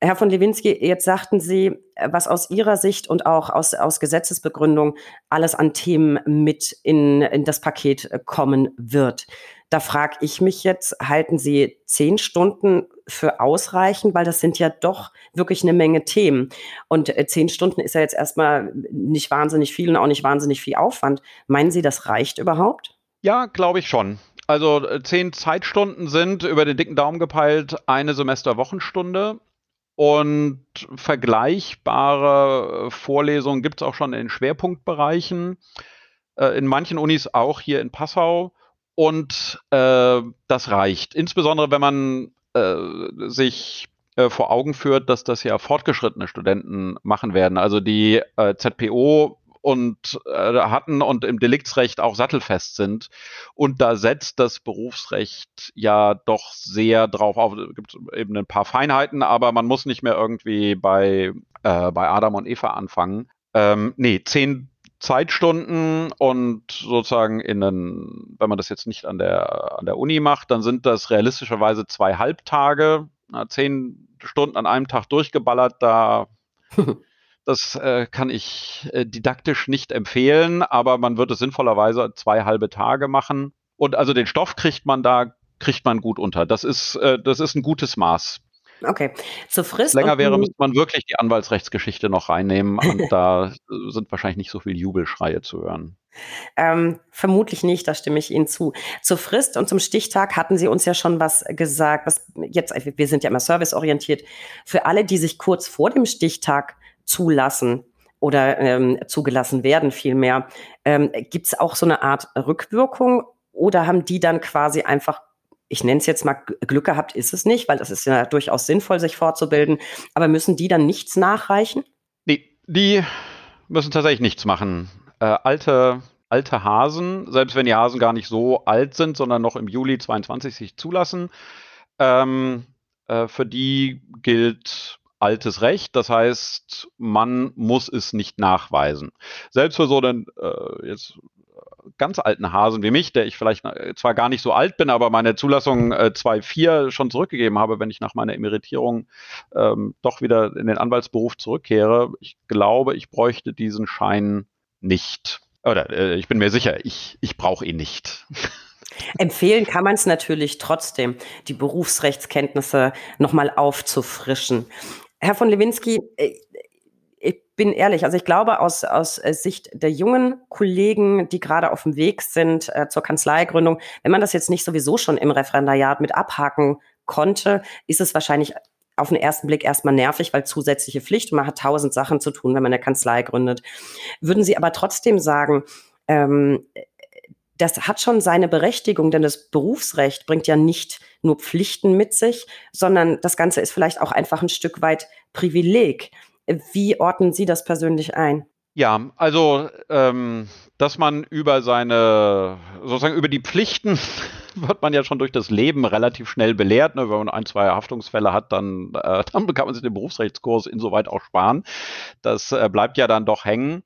A: Herr von Lewinsky, jetzt sagten Sie, was aus Ihrer Sicht und auch aus, aus Gesetzesbegründung alles an Themen mit in, in das Paket äh, kommen wird. Da frage ich mich jetzt, halten Sie zehn Stunden für ausreichend, weil das sind ja doch wirklich eine Menge Themen. Und äh, zehn Stunden ist ja jetzt erstmal nicht wahnsinnig viel und auch nicht wahnsinnig viel Aufwand. Meinen Sie, das reicht überhaupt?
B: Ja, glaube ich schon. Also äh, zehn Zeitstunden sind über den dicken Daumen gepeilt eine Semesterwochenstunde. Und vergleichbare äh, Vorlesungen gibt es auch schon in Schwerpunktbereichen, äh, in manchen Unis auch hier in Passau. Und äh, das reicht. Insbesondere wenn man äh, sich äh, vor Augen führt, dass das ja fortgeschrittene Studenten machen werden. Also die äh, ZPO und äh, hatten und im Deliktsrecht auch sattelfest sind. Und da setzt das Berufsrecht ja doch sehr drauf auf. Es gibt eben ein paar Feinheiten, aber man muss nicht mehr irgendwie bei, äh, bei Adam und Eva anfangen. Ähm, nee, zehn Zeitstunden und sozusagen in einen, wenn man das jetzt nicht an der, an der Uni macht, dann sind das realistischerweise zwei Halbtage, na, zehn Stunden an einem Tag durchgeballert, da *laughs* Das äh, kann ich äh, didaktisch nicht empfehlen, aber man wird es sinnvollerweise zwei halbe Tage machen. Und also den Stoff kriegt man da, kriegt man gut unter. Das ist, äh, das ist ein gutes Maß.
A: Okay. Zur Frist.
B: Länger wäre, müsste man wirklich die Anwaltsrechtsgeschichte noch reinnehmen *laughs* und da sind wahrscheinlich nicht so viel Jubelschreie zu hören.
A: Ähm, vermutlich nicht, da stimme ich Ihnen zu. Zur Frist und zum Stichtag hatten Sie uns ja schon was gesagt, was jetzt, wir sind ja immer serviceorientiert. Für alle, die sich kurz vor dem Stichtag zulassen oder ähm, zugelassen werden vielmehr. Ähm, Gibt es auch so eine Art Rückwirkung oder haben die dann quasi einfach, ich nenne es jetzt mal Glück gehabt, ist es nicht, weil das ist ja durchaus sinnvoll, sich fortzubilden, aber müssen die dann nichts nachreichen?
B: Nee, die müssen tatsächlich nichts machen. Äh, alte alte Hasen, selbst wenn die Hasen gar nicht so alt sind, sondern noch im Juli 22 sich zulassen, ähm, äh, für die gilt altes Recht. Das heißt, man muss es nicht nachweisen. Selbst für so einen, äh, jetzt ganz alten Hasen wie mich, der ich vielleicht äh, zwar gar nicht so alt bin, aber meine Zulassung äh, 2.4 schon zurückgegeben habe, wenn ich nach meiner Emeritierung ähm, doch wieder in den Anwaltsberuf zurückkehre. Ich glaube, ich bräuchte diesen Schein nicht. Oder äh, ich bin mir sicher, ich, ich brauche ihn nicht. *laughs*
A: Empfehlen kann man es natürlich trotzdem, die Berufsrechtskenntnisse nochmal aufzufrischen. Herr von Lewinsky, äh, ich bin ehrlich, also ich glaube aus, aus äh, Sicht der jungen Kollegen, die gerade auf dem Weg sind äh, zur Kanzleigründung, wenn man das jetzt nicht sowieso schon im Referendariat mit abhaken konnte, ist es wahrscheinlich auf den ersten Blick erstmal nervig, weil zusätzliche Pflicht, man hat tausend Sachen zu tun, wenn man eine Kanzlei gründet. Würden Sie aber trotzdem sagen, ähm, das hat schon seine Berechtigung, denn das Berufsrecht bringt ja nicht nur Pflichten mit sich, sondern das Ganze ist vielleicht auch einfach ein Stück weit Privileg. Wie ordnen Sie das persönlich ein?
B: Ja, also ähm, dass man über seine, sozusagen über die Pflichten *laughs* wird man ja schon durch das Leben relativ schnell belehrt. Ne? Wenn man ein, zwei Haftungsfälle hat, dann, äh, *laughs* dann kann man sich den Berufsrechtskurs insoweit auch sparen. Das äh, bleibt ja dann doch hängen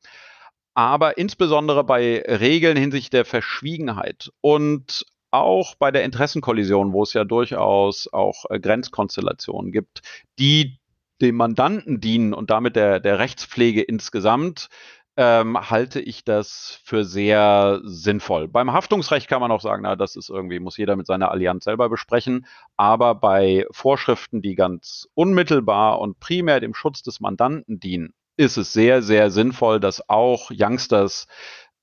B: aber insbesondere bei Regeln hinsichtlich der Verschwiegenheit und auch bei der Interessenkollision, wo es ja durchaus auch äh, Grenzkonstellationen gibt, die dem Mandanten dienen und damit der, der Rechtspflege insgesamt, ähm, halte ich das für sehr sinnvoll. Beim Haftungsrecht kann man auch sagen, na, das ist irgendwie, muss jeder mit seiner Allianz selber besprechen. Aber bei Vorschriften, die ganz unmittelbar und primär dem Schutz des Mandanten dienen, ist es sehr, sehr sinnvoll, dass auch Youngsters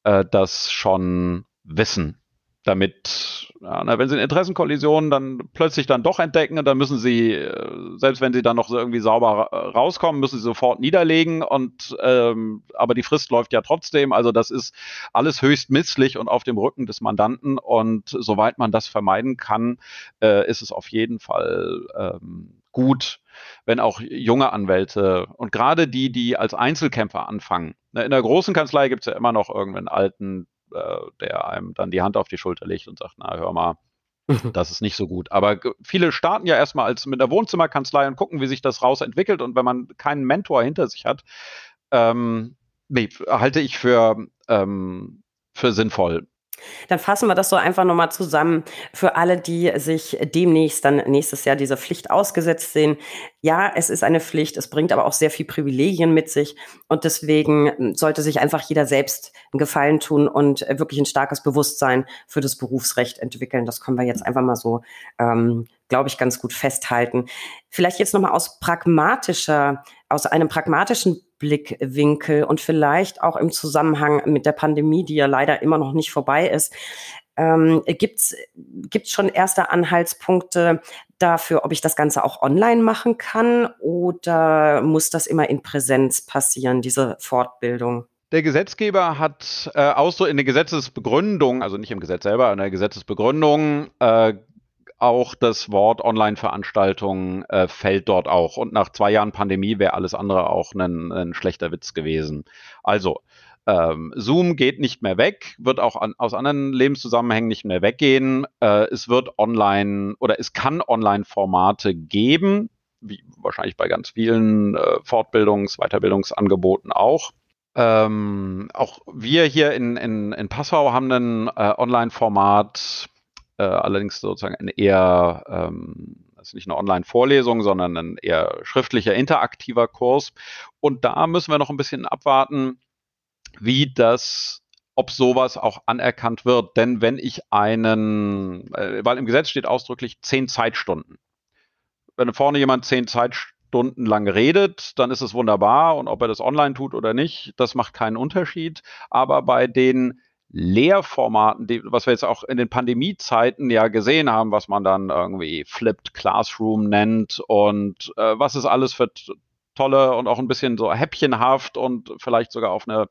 B: äh, das schon wissen. Damit, ja, na, wenn sie eine Interessenkollision dann plötzlich dann doch entdecken, dann müssen sie, äh, selbst wenn sie dann noch irgendwie sauber rauskommen, müssen sie sofort niederlegen und ähm, aber die Frist läuft ja trotzdem. Also das ist alles höchst misslich und auf dem Rücken des Mandanten. Und soweit man das vermeiden kann, äh, ist es auf jeden Fall ähm, gut, wenn auch junge Anwälte und gerade die, die als Einzelkämpfer anfangen. Ne, in der großen Kanzlei gibt es ja immer noch irgendeinen Alten, äh, der einem dann die Hand auf die Schulter legt und sagt, na hör mal, das ist nicht so gut. Aber viele starten ja erstmal als mit der Wohnzimmerkanzlei und gucken, wie sich das rausentwickelt. Und wenn man keinen Mentor hinter sich hat, ähm, nee, halte ich für, ähm, für sinnvoll.
A: Dann fassen wir das so einfach nochmal zusammen für alle, die sich demnächst dann nächstes Jahr dieser Pflicht ausgesetzt sehen. Ja, es ist eine Pflicht, es bringt aber auch sehr viel Privilegien mit sich und deswegen sollte sich einfach jeder selbst einen Gefallen tun und wirklich ein starkes Bewusstsein für das Berufsrecht entwickeln. Das können wir jetzt einfach mal so ähm, glaube ich, ganz gut festhalten. Vielleicht jetzt nochmal aus pragmatischer, aus einem pragmatischen Blickwinkel und vielleicht auch im Zusammenhang mit der Pandemie, die ja leider immer noch nicht vorbei ist. Ähm, gibt's gibt's schon erste Anhaltspunkte dafür, ob ich das Ganze auch online machen kann oder muss das immer in Präsenz passieren, diese Fortbildung?
B: Der Gesetzgeber hat äh, Ausdruck in der Gesetzesbegründung, also nicht im Gesetz selber, in der Gesetzesbegründung äh, auch das Wort Online-Veranstaltung äh, fällt dort auch. Und nach zwei Jahren Pandemie wäre alles andere auch ein, ein schlechter Witz gewesen. Also, ähm, Zoom geht nicht mehr weg, wird auch an, aus anderen Lebenszusammenhängen nicht mehr weggehen. Äh, es wird online oder es kann Online-Formate geben, wie wahrscheinlich bei ganz vielen äh, Fortbildungs-, Weiterbildungsangeboten auch. Ähm, auch wir hier in, in, in Passau haben ein äh, Online-Format äh, allerdings sozusagen ein eher, ähm, also nicht eine Online-Vorlesung, sondern ein eher schriftlicher, interaktiver Kurs. Und da müssen wir noch ein bisschen abwarten, wie das ob sowas auch anerkannt wird. Denn wenn ich einen, äh, weil im Gesetz steht ausdrücklich zehn Zeitstunden. Wenn vorne jemand zehn Zeitstunden lang redet, dann ist es wunderbar. Und ob er das online tut oder nicht, das macht keinen Unterschied. Aber bei den Lehrformaten, die, was wir jetzt auch in den Pandemiezeiten ja gesehen haben, was man dann irgendwie Flipped Classroom nennt und äh, was es alles für tolle und auch ein bisschen so häppchenhaft und vielleicht sogar auf eine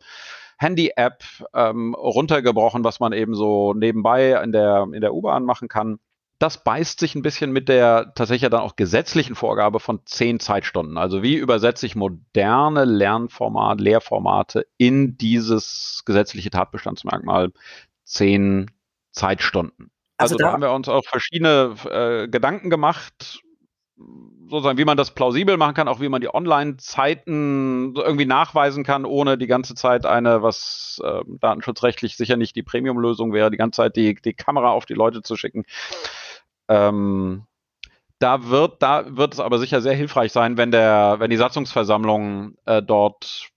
B: Handy-App ähm, runtergebrochen, was man eben so nebenbei in der, in der U-Bahn machen kann das beißt sich ein bisschen mit der tatsächlich dann auch gesetzlichen Vorgabe von zehn Zeitstunden. Also wie übersetze ich moderne Lernformate, Lehrformate in dieses gesetzliche Tatbestandsmerkmal zehn Zeitstunden. Also, also da, da, haben wir uns auch verschiedene äh, Gedanken gemacht. Sozusagen, wie man das plausibel machen kann, auch wie man die Online-Zeiten irgendwie nachweisen kann, ohne die ganze Zeit eine, was äh, datenschutzrechtlich sicher nicht die Premium-Lösung wäre, die ganze Zeit die, die Kamera auf die Leute zu schicken. Ähm, da wird, da wird es aber sicher sehr hilfreich sein, wenn der, wenn die Satzungsversammlung äh, dort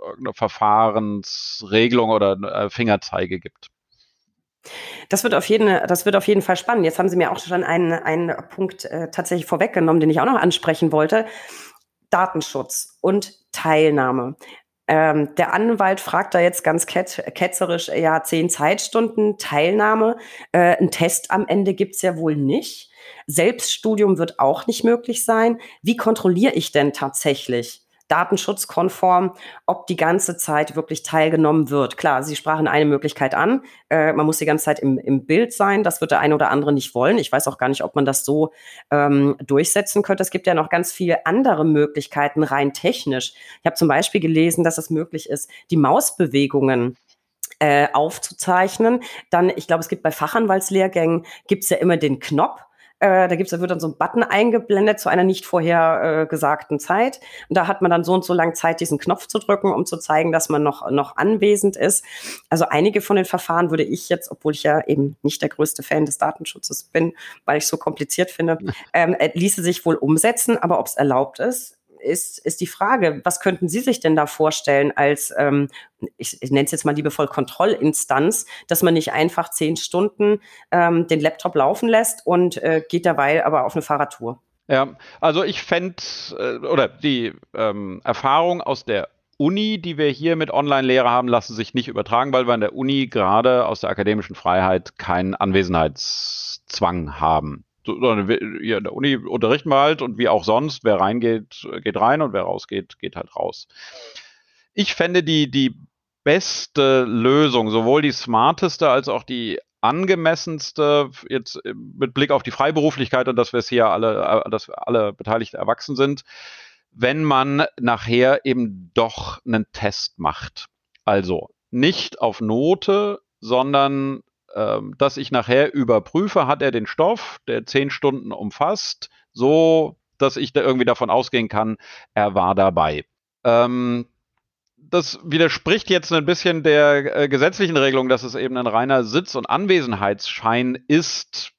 B: irgendeine Verfahrensregelung oder äh, Fingerzeige gibt.
A: Das wird auf jeden, das wird auf jeden Fall spannend. Jetzt haben Sie mir auch schon einen, einen Punkt äh, tatsächlich vorweggenommen, den ich auch noch ansprechen wollte. Datenschutz und Teilnahme. Ähm, der Anwalt fragt da jetzt ganz ket ketzerisch, ja, zehn Zeitstunden Teilnahme. Äh, ein Test am Ende gibt's ja wohl nicht. Selbststudium wird auch nicht möglich sein. Wie kontrolliere ich denn tatsächlich, datenschutzkonform, ob die ganze Zeit wirklich teilgenommen wird. Klar, Sie sprachen eine Möglichkeit an. Äh, man muss die ganze Zeit im, im Bild sein. Das wird der eine oder andere nicht wollen. Ich weiß auch gar nicht, ob man das so ähm, durchsetzen könnte. Es gibt ja noch ganz viele andere Möglichkeiten, rein technisch. Ich habe zum Beispiel gelesen, dass es möglich ist, die Mausbewegungen äh, aufzuzeichnen. Dann, ich glaube, es gibt bei Fachanwaltslehrgängen, gibt es ja immer den Knopf, äh, da gibt's, da wird dann so ein Button eingeblendet zu einer nicht vorher äh, gesagten Zeit. Und da hat man dann so und so lang Zeit, diesen Knopf zu drücken, um zu zeigen, dass man noch, noch anwesend ist. Also einige von den Verfahren würde ich jetzt, obwohl ich ja eben nicht der größte Fan des Datenschutzes bin, weil ich so kompliziert finde, *laughs* ähm, äh, ließe sich wohl umsetzen. Aber ob es erlaubt ist, ist, ist die Frage, was könnten Sie sich denn da vorstellen als, ähm, ich, ich nenne es jetzt mal liebevoll Kontrollinstanz, dass man nicht einfach zehn Stunden ähm, den Laptop laufen lässt und äh, geht dabei aber auf eine Fahrradtour?
B: Ja, also ich fände, äh, oder die ähm, Erfahrung aus der Uni, die wir hier mit Online-Lehre haben, lassen sich nicht übertragen, weil wir an der Uni gerade aus der akademischen Freiheit keinen Anwesenheitszwang haben sondern in der Uni unterrichten wir halt und wie auch sonst, wer reingeht, geht rein und wer rausgeht, geht halt raus. Ich fände die, die beste Lösung, sowohl die smarteste als auch die angemessenste, jetzt mit Blick auf die Freiberuflichkeit und dass wir es hier alle, dass alle Beteiligten erwachsen sind, wenn man nachher eben doch einen Test macht. Also nicht auf Note, sondern ähm, dass ich nachher überprüfe, hat er den Stoff, der zehn Stunden umfasst, so dass ich da irgendwie davon ausgehen kann, er war dabei. Ähm, das widerspricht jetzt ein bisschen der äh, gesetzlichen Regelung, dass es eben ein reiner Sitz- und Anwesenheitsschein ist.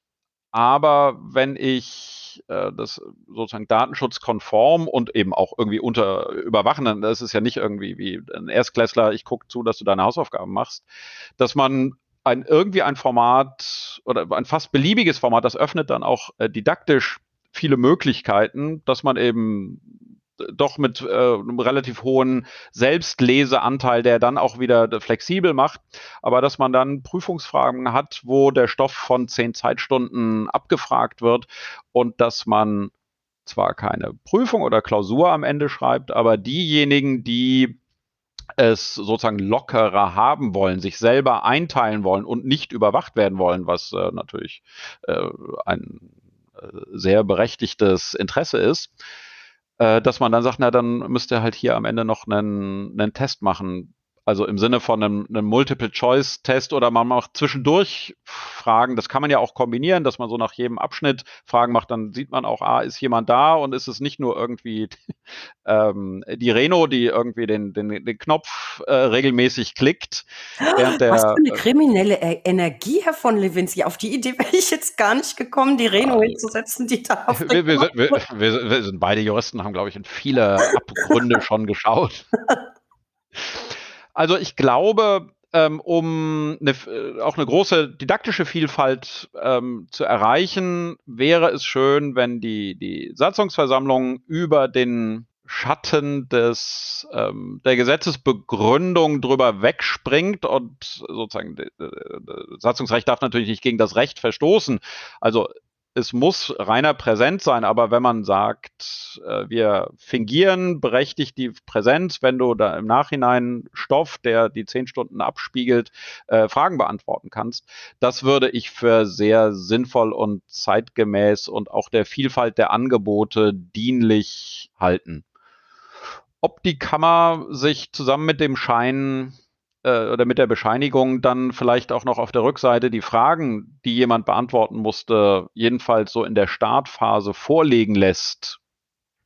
B: Aber wenn ich äh, das sozusagen datenschutzkonform und eben auch irgendwie unter überwachen, dann ist es ja nicht irgendwie wie ein Erstklässler, ich gucke zu, dass du deine Hausaufgaben machst, dass man ein irgendwie ein Format oder ein fast beliebiges Format, das öffnet dann auch äh, didaktisch viele Möglichkeiten, dass man eben doch mit äh, einem relativ hohen Selbstleseanteil, der dann auch wieder flexibel macht, aber dass man dann Prüfungsfragen hat, wo der Stoff von zehn Zeitstunden abgefragt wird und dass man zwar keine Prüfung oder Klausur am Ende schreibt, aber diejenigen, die es sozusagen lockerer haben wollen, sich selber einteilen wollen und nicht überwacht werden wollen, was äh, natürlich äh, ein äh, sehr berechtigtes Interesse ist, äh, dass man dann sagt, na dann müsst ihr halt hier am Ende noch einen, einen Test machen, also im Sinne von einem, einem Multiple-Choice-Test oder man macht zwischendurch Fragen. Das kann man ja auch kombinieren, dass man so nach jedem Abschnitt Fragen macht. Dann sieht man auch, ah, ist jemand da und ist es nicht nur irgendwie *laughs* ähm, die Reno, die irgendwie den, den, den Knopf äh, regelmäßig klickt.
A: Der, Was für eine kriminelle e Energie, Herr von Lewinsky. Auf die Idee wäre ich jetzt gar nicht gekommen, die Reno hinzusetzen, die da auf
B: wir, wir, wir, wir, sind beide Juristen, haben, glaube ich, in viele Abgründe schon geschaut. *laughs* Also ich glaube, ähm, um eine, äh, auch eine große didaktische Vielfalt ähm, zu erreichen, wäre es schön, wenn die, die Satzungsversammlung über den Schatten des ähm, der Gesetzesbegründung drüber wegspringt und sozusagen das Satzungsrecht darf natürlich nicht gegen das Recht verstoßen. Also es muss reiner Präsenz sein, aber wenn man sagt, äh, wir fingieren berechtigt die Präsenz, wenn du da im Nachhinein Stoff, der die zehn Stunden abspiegelt, äh, Fragen beantworten kannst, das würde ich für sehr sinnvoll und zeitgemäß und auch der Vielfalt der Angebote dienlich halten. Ob die Kammer sich zusammen mit dem Schein äh, oder mit der Bescheinigung dann vielleicht auch noch auf der Rückseite die Fragen, die jemand beantworten musste, jedenfalls so in der Startphase vorlegen lässt,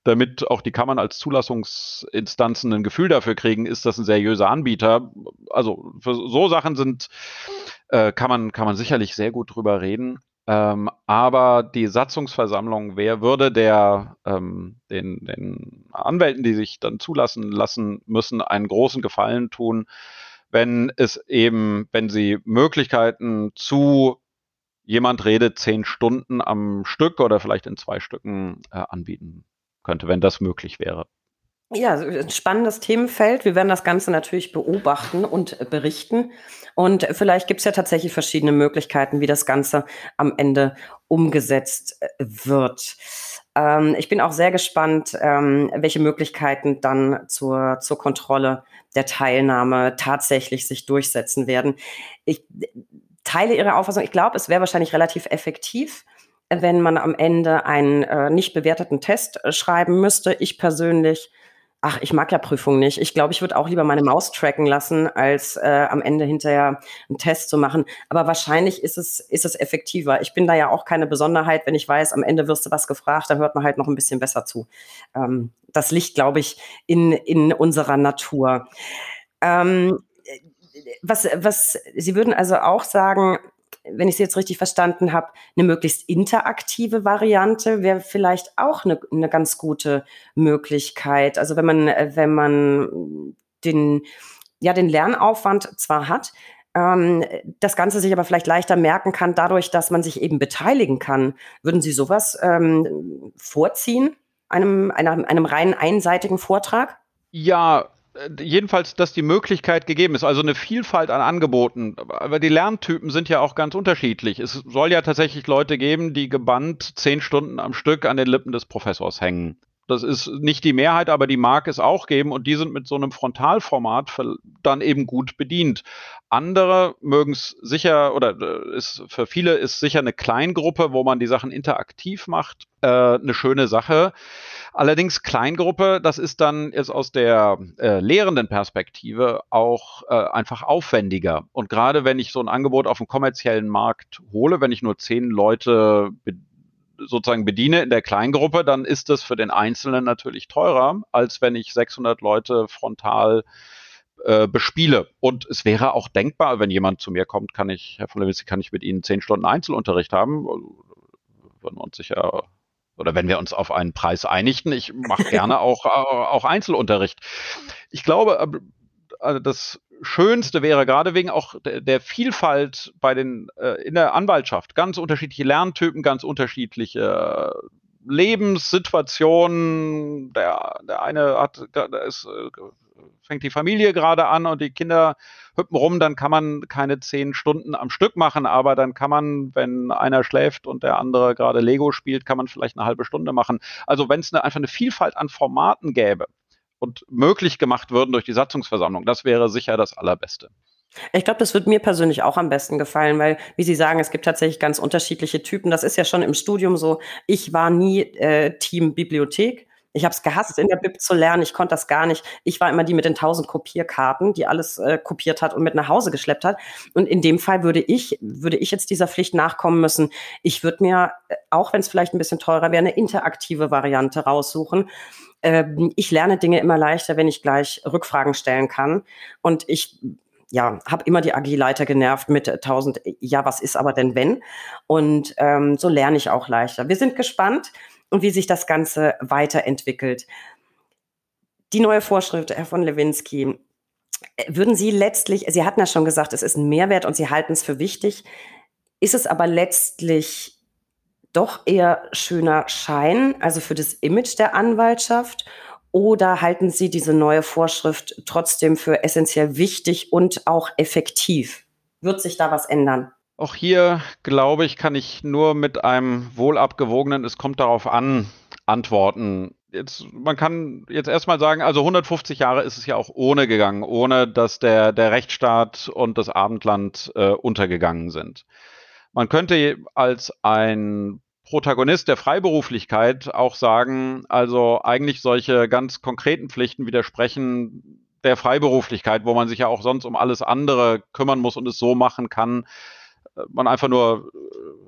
B: damit auch die Kammern als Zulassungsinstanzen ein Gefühl dafür kriegen, ist das ein seriöser Anbieter. Also für so Sachen sind, äh, kann man, kann man sicherlich sehr gut drüber reden. Ähm, aber die Satzungsversammlung, wer würde der ähm, den, den Anwälten, die sich dann zulassen lassen müssen, einen großen Gefallen tun, wenn es eben, wenn sie Möglichkeiten zu jemand redet zehn Stunden am Stück oder vielleicht in zwei Stücken äh, anbieten könnte, wenn das möglich wäre.
A: Ja, ein spannendes Themenfeld. Wir werden das Ganze natürlich beobachten und berichten. Und vielleicht gibt es ja tatsächlich verschiedene Möglichkeiten, wie das Ganze am Ende umgesetzt äh, wird. Ähm, ich bin auch sehr gespannt, ähm, welche Möglichkeiten dann zur, zur Kontrolle der Teilnahme tatsächlich sich durchsetzen werden. Ich teile Ihre Auffassung. Ich glaube, es wäre wahrscheinlich relativ effektiv, wenn man am Ende einen äh, nicht bewerteten Test äh, schreiben müsste. Ich persönlich Ach, ich mag ja Prüfungen nicht. Ich glaube, ich würde auch lieber meine Maus tracken lassen, als äh, am Ende hinterher einen Test zu machen. Aber wahrscheinlich ist es, ist es effektiver. Ich bin da ja auch keine Besonderheit, wenn ich weiß, am Ende wirst du was gefragt, dann hört man halt noch ein bisschen besser zu. Ähm, das liegt, glaube ich, in, in unserer Natur. Ähm, was, was, Sie würden also auch sagen, wenn ich es jetzt richtig verstanden habe, eine möglichst interaktive Variante wäre vielleicht auch eine, eine ganz gute Möglichkeit. Also wenn man, äh, wenn man den, ja, den Lernaufwand zwar hat, ähm, das Ganze sich aber vielleicht leichter merken kann, dadurch, dass man sich eben beteiligen kann. Würden Sie sowas ähm, vorziehen, einem, einem, einem rein einseitigen Vortrag?
B: Ja, jedenfalls, dass die Möglichkeit gegeben ist, also eine Vielfalt an Angeboten. Aber die Lerntypen sind ja auch ganz unterschiedlich. Es soll ja tatsächlich Leute geben, die gebannt zehn Stunden am Stück an den Lippen des Professors hängen. Das ist nicht die Mehrheit, aber die mag es auch geben und die sind mit so einem Frontalformat dann eben gut bedient. Andere mögen es sicher oder äh, ist für viele ist sicher eine Kleingruppe, wo man die Sachen interaktiv macht, äh, eine schöne Sache. Allerdings Kleingruppe, das ist dann jetzt aus der äh, lehrenden Perspektive auch äh, einfach aufwendiger. Und gerade wenn ich so ein Angebot auf dem kommerziellen Markt hole, wenn ich nur zehn Leute be sozusagen bediene in der Kleingruppe, dann ist das für den Einzelnen natürlich teurer, als wenn ich 600 Leute frontal äh, bespiele. Und es wäre auch denkbar, wenn jemand zu mir kommt, kann ich, Herr von Lewinsky, kann ich mit Ihnen zehn Stunden Einzelunterricht haben? Würden wir uns sicher oder wenn wir uns auf einen Preis einigten, ich mache *laughs* gerne auch, auch Einzelunterricht. Ich glaube, also das Schönste wäre gerade wegen auch der, Vielfalt bei den äh, in der Anwaltschaft ganz unterschiedliche Lerntypen, ganz unterschiedliche Lebenssituationen. Der, der eine hat, der ist, äh, fängt die Familie gerade an und die Kinder hüppen rum, dann kann man keine zehn Stunden am Stück machen, aber dann kann man, wenn einer schläft und der andere gerade Lego spielt, kann man vielleicht eine halbe Stunde machen. Also wenn es einfach eine Vielfalt an Formaten gäbe und möglich gemacht würden durch die Satzungsversammlung, das wäre sicher das Allerbeste.
A: Ich glaube, das wird mir persönlich auch am besten gefallen, weil, wie Sie sagen, es gibt tatsächlich ganz unterschiedliche Typen. Das ist ja schon im Studium so. Ich war nie äh, Team Bibliothek. Ich habe es gehasst, in der Bib zu lernen. Ich konnte das gar nicht. Ich war immer die mit den tausend Kopierkarten, die alles äh, kopiert hat und mit nach Hause geschleppt hat. Und in dem Fall würde ich, würde ich jetzt dieser Pflicht nachkommen müssen. Ich würde mir, äh, auch wenn es vielleicht ein bisschen teurer wäre, eine interaktive Variante raussuchen. Ähm, ich lerne Dinge immer leichter, wenn ich gleich Rückfragen stellen kann. Und ich ja, habe immer die AG-Leiter genervt mit 1000, ja, was ist aber denn wenn? Und ähm, so lerne ich auch leichter. Wir sind gespannt und wie sich das Ganze weiterentwickelt. Die neue Vorschrift, Herr von Lewinsky, würden Sie letztlich, Sie hatten ja schon gesagt, es ist ein Mehrwert und Sie halten es für wichtig. Ist es aber letztlich doch eher schöner Schein, also für das Image der Anwaltschaft? Oder halten Sie diese neue Vorschrift trotzdem für essentiell wichtig und auch effektiv? Wird sich da was ändern?
B: Auch hier, glaube ich, kann ich nur mit einem wohlabgewogenen, es kommt darauf an, antworten. Jetzt, man kann jetzt erstmal sagen, also 150 Jahre ist es ja auch ohne gegangen, ohne dass der, der Rechtsstaat und das Abendland äh, untergegangen sind. Man könnte als ein Protagonist der Freiberuflichkeit auch sagen, also eigentlich solche ganz konkreten Pflichten widersprechen der Freiberuflichkeit, wo man sich ja auch sonst um alles andere kümmern muss und es so machen kann, man einfach nur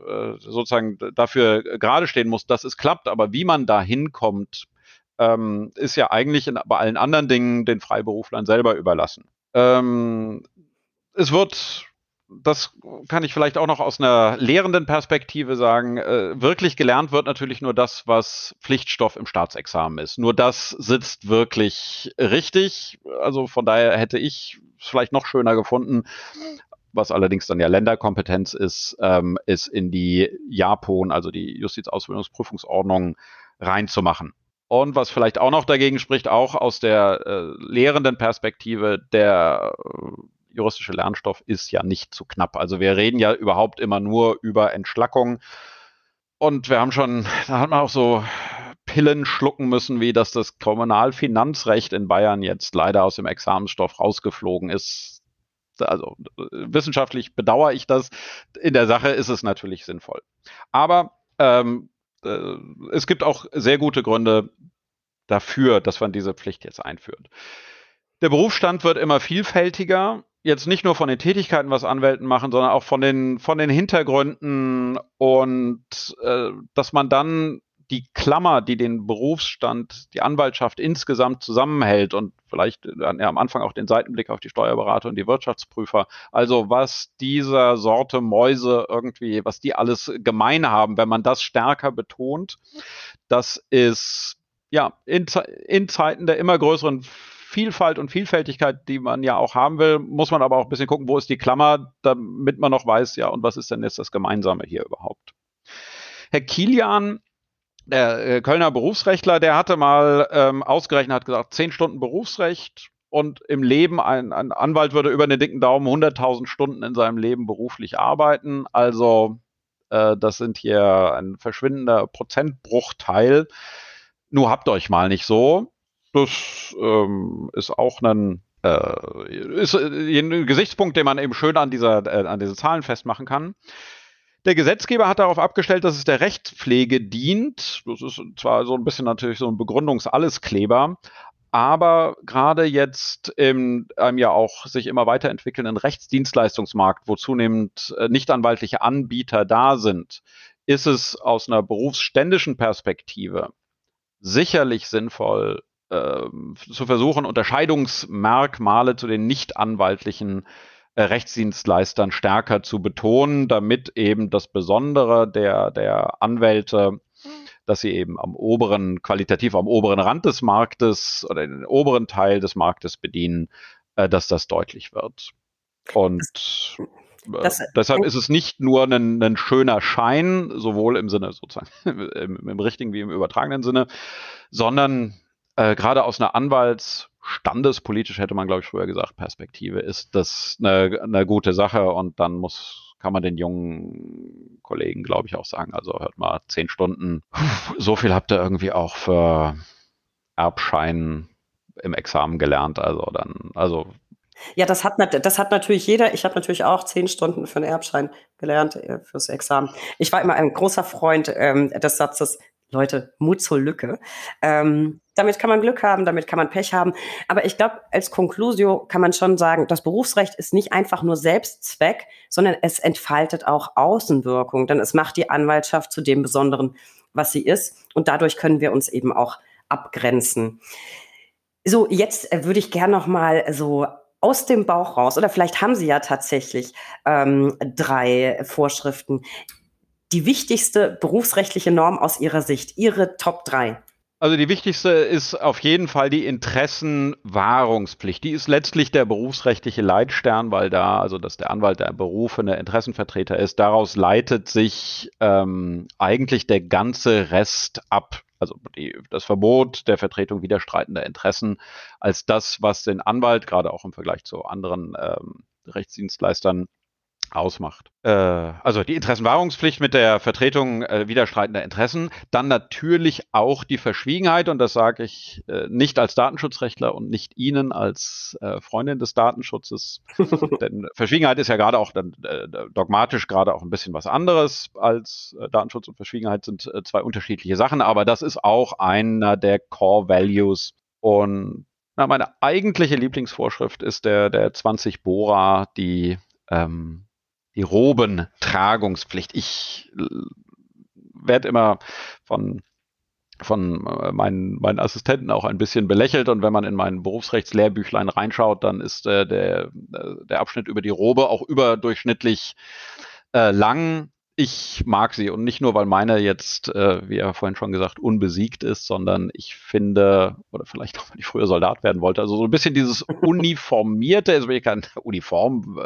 B: äh, sozusagen dafür gerade stehen muss, dass es klappt. Aber wie man da hinkommt, ähm, ist ja eigentlich in, bei allen anderen Dingen den Freiberuflern selber überlassen. Ähm, es wird das kann ich vielleicht auch noch aus einer lehrenden Perspektive sagen. Äh, wirklich gelernt wird natürlich nur das, was Pflichtstoff im Staatsexamen ist. Nur das sitzt wirklich richtig. Also von daher hätte ich es vielleicht noch schöner gefunden, was allerdings dann ja Länderkompetenz ist, ähm, ist in die JAPON, also die Justizausbildungsprüfungsordnung, reinzumachen. Und was vielleicht auch noch dagegen spricht, auch aus der äh, lehrenden Perspektive, der äh, juristische Lernstoff ist ja nicht zu knapp. Also wir reden ja überhaupt immer nur über Entschlackung. Und wir haben schon, da hat man auch so Pillen schlucken müssen, wie dass das Kommunalfinanzrecht in Bayern jetzt leider aus dem Examensstoff rausgeflogen ist. Also wissenschaftlich bedauere ich das. In der Sache ist es natürlich sinnvoll. Aber ähm, äh, es gibt auch sehr gute Gründe dafür, dass man diese Pflicht jetzt einführt. Der Berufsstand wird immer vielfältiger jetzt nicht nur von den Tätigkeiten, was Anwälten machen, sondern auch von den, von den Hintergründen und äh, dass man dann die Klammer, die den Berufsstand, die Anwaltschaft insgesamt zusammenhält und vielleicht ja, am Anfang auch den Seitenblick auf die Steuerberater und die Wirtschaftsprüfer. Also was dieser Sorte Mäuse irgendwie, was die alles gemein haben, wenn man das stärker betont, das ist ja in, in Zeiten der immer größeren Vielfalt und Vielfältigkeit, die man ja auch haben will, muss man aber auch ein bisschen gucken, wo ist die Klammer, damit man noch weiß, ja, und was ist denn jetzt das Gemeinsame hier überhaupt? Herr Kilian, der äh, Kölner Berufsrechtler, der hatte mal ähm, ausgerechnet, hat gesagt, zehn Stunden Berufsrecht und im Leben, ein, ein Anwalt würde über den dicken Daumen 100.000 Stunden in seinem Leben beruflich arbeiten. Also äh, das sind hier ein verschwindender Prozentbruchteil. Nur habt euch mal nicht so. Das ähm, ist auch ein äh, ist äh, ein Gesichtspunkt, den man eben schön an dieser äh, an diesen Zahlen festmachen kann. Der Gesetzgeber hat darauf abgestellt, dass es der Rechtspflege dient. Das ist zwar so ein bisschen natürlich so ein Begründungs-Alleskleber, aber gerade im in einem ja auch sich immer weiterentwickelnden Rechtsdienstleistungsmarkt, wo zunehmend äh, nichtanwaltliche Anbieter da sind, ist es aus einer berufsständischen Perspektive sicherlich sinnvoll, ähm, zu versuchen, Unterscheidungsmerkmale zu den nicht anwaltlichen äh, Rechtsdienstleistern stärker zu betonen, damit eben das Besondere der, der Anwälte, dass sie eben am oberen, qualitativ am oberen Rand des Marktes oder den oberen Teil des Marktes bedienen, äh, dass das deutlich wird. Und äh, das, deshalb ist es nicht nur ein, ein, schöner Schein, sowohl im Sinne sozusagen *laughs* im, im richtigen wie im übertragenen Sinne, sondern äh, gerade aus einer Anwaltsstandespolitisch hätte man, glaube ich, früher gesagt, Perspektive ist das eine, eine gute Sache und dann muss, kann man den jungen Kollegen, glaube ich, auch sagen, also hört mal, zehn Stunden, so viel habt ihr irgendwie auch für Erbschein im Examen gelernt, also dann, also
A: ja, das hat, das hat natürlich jeder. Ich habe natürlich auch zehn Stunden für einen Erbschein gelernt äh, fürs Examen. Ich war immer ein großer Freund ähm, des Satzes, Leute, Mut zur Lücke. Ähm, damit kann man Glück haben, damit kann man Pech haben. Aber ich glaube, als Conclusio kann man schon sagen, das Berufsrecht ist nicht einfach nur Selbstzweck, sondern es entfaltet auch Außenwirkung, denn es macht die Anwaltschaft zu dem Besonderen, was sie ist. Und dadurch können wir uns eben auch abgrenzen. So, jetzt äh, würde ich gern noch mal so aus dem Bauch raus, oder vielleicht haben Sie ja tatsächlich ähm, drei Vorschriften, die wichtigste berufsrechtliche Norm aus Ihrer Sicht? Ihre Top 3?
B: Also die wichtigste ist auf jeden Fall die Interessenwahrungspflicht. Die ist letztlich der berufsrechtliche Leitstern, weil da, also dass der Anwalt der berufene Interessenvertreter ist, daraus leitet sich ähm, eigentlich der ganze Rest ab. Also die, das Verbot der Vertretung widerstreitender Interessen als das, was den Anwalt gerade auch im Vergleich zu anderen ähm, Rechtsdienstleistern ausmacht. Äh, also die Interessenwahrungspflicht mit der Vertretung äh, widerstreitender Interessen, dann natürlich auch die Verschwiegenheit und das sage ich äh, nicht als Datenschutzrechtler und nicht Ihnen als äh, Freundin des Datenschutzes, *laughs* denn Verschwiegenheit ist ja gerade auch dann, äh, dogmatisch gerade auch ein bisschen was anderes als äh, Datenschutz und Verschwiegenheit sind zwei unterschiedliche Sachen, aber das ist auch einer der Core Values. Und Na, meine eigentliche Lieblingsvorschrift ist der, der 20 Bora, die, ähm, die Robentragungspflicht. Ich werde immer von von äh, meinen, meinen Assistenten auch ein bisschen belächelt. Und wenn man in mein Berufsrechtslehrbüchlein reinschaut, dann ist äh, der, der Abschnitt über die Robe auch überdurchschnittlich äh, lang. Ich mag sie und nicht nur, weil meine jetzt, äh, wie er vorhin schon gesagt, unbesiegt ist, sondern ich finde, oder vielleicht auch, weil ich früher Soldat werden wollte, also so ein bisschen dieses *laughs* uniformierte, also bin ich kein Uniform,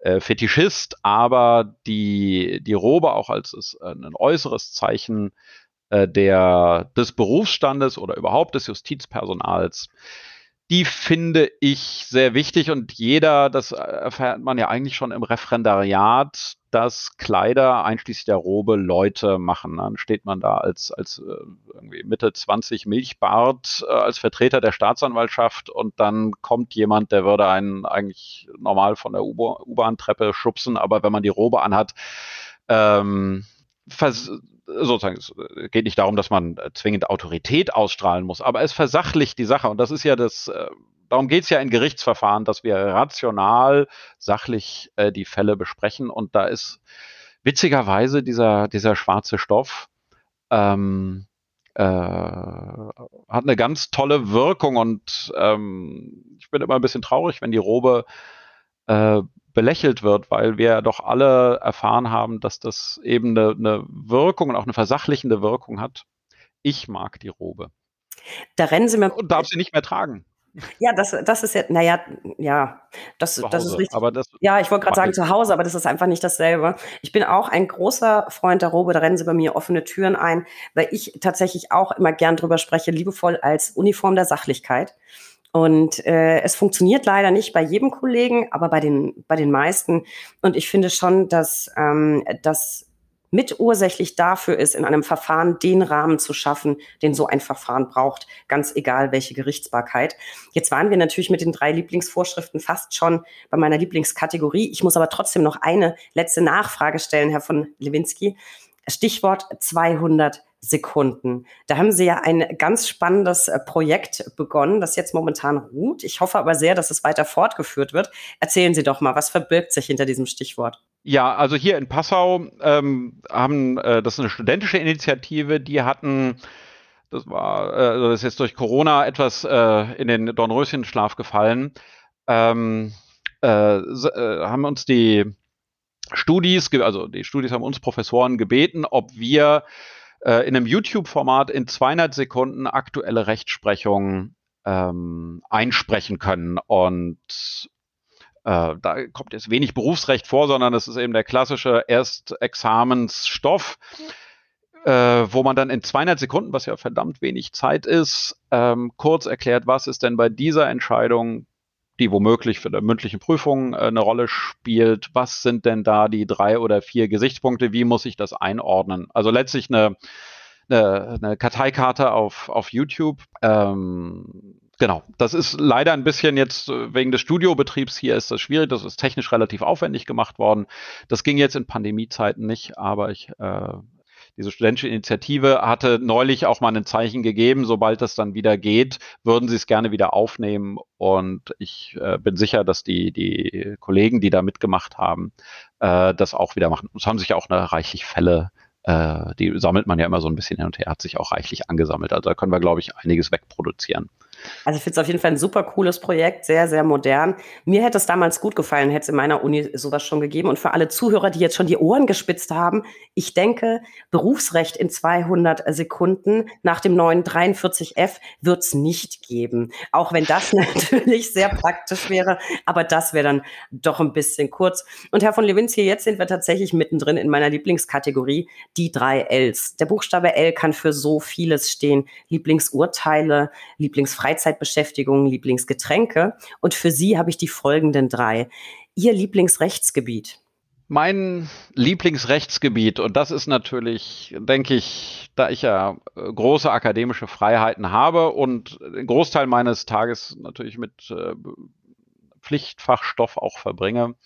B: äh, äh, Fetischist, aber die, die Robe auch als ein äußeres Zeichen äh, der, des Berufsstandes oder überhaupt des Justizpersonals, die finde ich sehr wichtig und jeder, das erfährt man ja eigentlich schon im Referendariat, dass Kleider einschließlich der Robe Leute machen. Dann steht man da als, als äh, irgendwie Mitte 20 Milchbart äh, als Vertreter der Staatsanwaltschaft und dann kommt jemand, der würde einen eigentlich normal von der U-Bahn-Treppe schubsen, aber wenn man die Robe anhat, ähm, sozusagen, es geht nicht darum, dass man äh, zwingend Autorität ausstrahlen muss, aber es versachlicht die Sache. Und das ist ja das, äh, darum geht es ja in Gerichtsverfahren, dass wir rational, sachlich äh, die Fälle besprechen. Und da ist witzigerweise dieser, dieser schwarze Stoff, ähm, äh, hat eine ganz tolle Wirkung und ähm, ich bin immer ein bisschen traurig, wenn die Robe äh, belächelt wird, weil wir doch alle erfahren haben, dass das eben eine, eine Wirkung und auch eine versachlichende Wirkung hat. Ich mag die Robe.
A: Da rennen Sie mir.
B: Und darf sie nicht mehr tragen.
A: Ja, das, das ist ja, naja, ja, das, das ist richtig. Aber das ja, ich wollte gerade sagen zu Hause, aber das ist einfach nicht dasselbe. Ich bin auch ein großer Freund der Robe, da rennen sie bei mir offene Türen ein, weil ich tatsächlich auch immer gern drüber spreche, liebevoll als Uniform der Sachlichkeit. Und äh, es funktioniert leider nicht bei jedem Kollegen, aber bei den, bei den meisten. Und ich finde schon, dass ähm, das mitursächlich dafür ist, in einem Verfahren den Rahmen zu schaffen, den so ein Verfahren braucht, ganz egal welche Gerichtsbarkeit. Jetzt waren wir natürlich mit den drei Lieblingsvorschriften fast schon bei meiner Lieblingskategorie. Ich muss aber trotzdem noch eine letzte Nachfrage stellen, Herr von Lewinsky. Stichwort 200 Sekunden. Da haben Sie ja ein ganz spannendes äh, Projekt begonnen, das jetzt momentan ruht. Ich hoffe aber sehr, dass es weiter fortgeführt wird. Erzählen Sie doch mal, was verbirgt sich hinter diesem Stichwort?
B: Ja, also hier in Passau ähm, haben, äh, das ist eine studentische Initiative, die hatten das war, äh, also das ist jetzt durch Corona etwas äh, in den Dornröschenschlaf gefallen, ähm, äh, äh, haben uns die Studis, also die Studis haben uns Professoren gebeten, ob wir äh, in einem YouTube-Format in 200 Sekunden aktuelle Rechtsprechung ähm, einsprechen können. Und äh, da kommt jetzt wenig Berufsrecht vor, sondern es ist eben der klassische Erstexamensstoff, äh, wo man dann in 200 Sekunden, was ja verdammt wenig Zeit ist, ähm, kurz erklärt, was ist denn bei dieser Entscheidung die womöglich für eine mündliche Prüfung äh, eine Rolle spielt. Was sind denn da die drei oder vier Gesichtspunkte? Wie muss ich das einordnen? Also letztlich eine, eine, eine Karteikarte auf, auf YouTube. Ähm, Genau, das ist leider ein bisschen jetzt äh, wegen des Studiobetriebs hier ist das schwierig, das ist technisch relativ aufwendig gemacht worden. Das ging jetzt in Pandemiezeiten nicht, aber ich äh, diese studentische Initiative hatte neulich auch mal ein Zeichen gegeben, sobald das dann wieder geht, würden sie es gerne wieder aufnehmen. Und ich äh, bin sicher, dass die, die Kollegen, die da mitgemacht haben, äh, das auch wieder machen. Es haben sich auch eine reichlich Fälle äh, die sammelt man ja immer so ein bisschen hin und her, hat sich auch reichlich angesammelt. Also da können wir, glaube ich, einiges wegproduzieren.
A: Also ich finde es auf jeden Fall ein super cooles Projekt, sehr, sehr modern. Mir hätte es damals gut gefallen, hätte es in meiner Uni sowas schon gegeben. Und für alle Zuhörer, die jetzt schon die Ohren gespitzt haben, ich denke, Berufsrecht in 200 Sekunden nach dem neuen 43f wird es nicht geben. Auch wenn das *laughs* natürlich sehr praktisch wäre, aber das wäre dann doch ein bisschen kurz. Und Herr von Lewinsky, jetzt sind wir tatsächlich mittendrin in meiner Lieblingskategorie, die drei Ls. Der Buchstabe L kann für so vieles stehen. Lieblingsurteile, Lieblingsfreiheit, Freizeitbeschäftigung, Lieblingsgetränke. Und für Sie habe ich die folgenden drei. Ihr Lieblingsrechtsgebiet.
B: Mein Lieblingsrechtsgebiet, und das ist natürlich, denke ich, da ich ja äh, große akademische Freiheiten habe und den Großteil meines Tages natürlich mit äh, Pflichtfachstoff auch verbringe,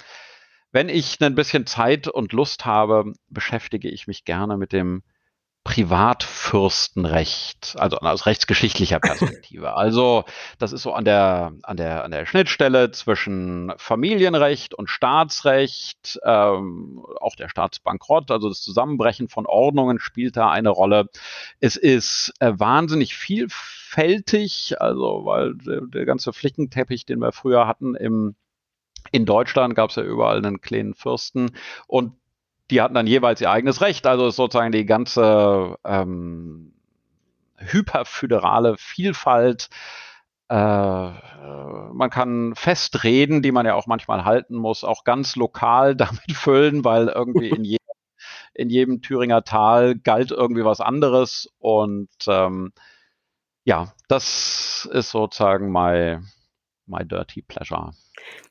B: wenn ich ein bisschen Zeit und Lust habe, beschäftige ich mich gerne mit dem Privatfürstenrecht, also aus rechtsgeschichtlicher Perspektive. *laughs* Also das ist so an der an der an der Schnittstelle zwischen Familienrecht und Staatsrecht, ähm, auch der Staatsbankrott, also das Zusammenbrechen von Ordnungen spielt da eine Rolle. Es ist äh, wahnsinnig vielfältig, also weil der, der ganze Flickenteppich, den wir früher hatten im in Deutschland gab es ja überall einen kleinen Fürsten und die hatten dann jeweils ihr eigenes Recht. Also ist sozusagen die ganze ähm, hyperföderale Vielfalt. Äh, man kann Festreden, die man ja auch manchmal halten muss, auch ganz lokal *laughs* damit füllen, weil irgendwie in, je in jedem Thüringer Tal galt irgendwie was anderes. Und ähm, ja, das ist sozusagen my, my dirty pleasure.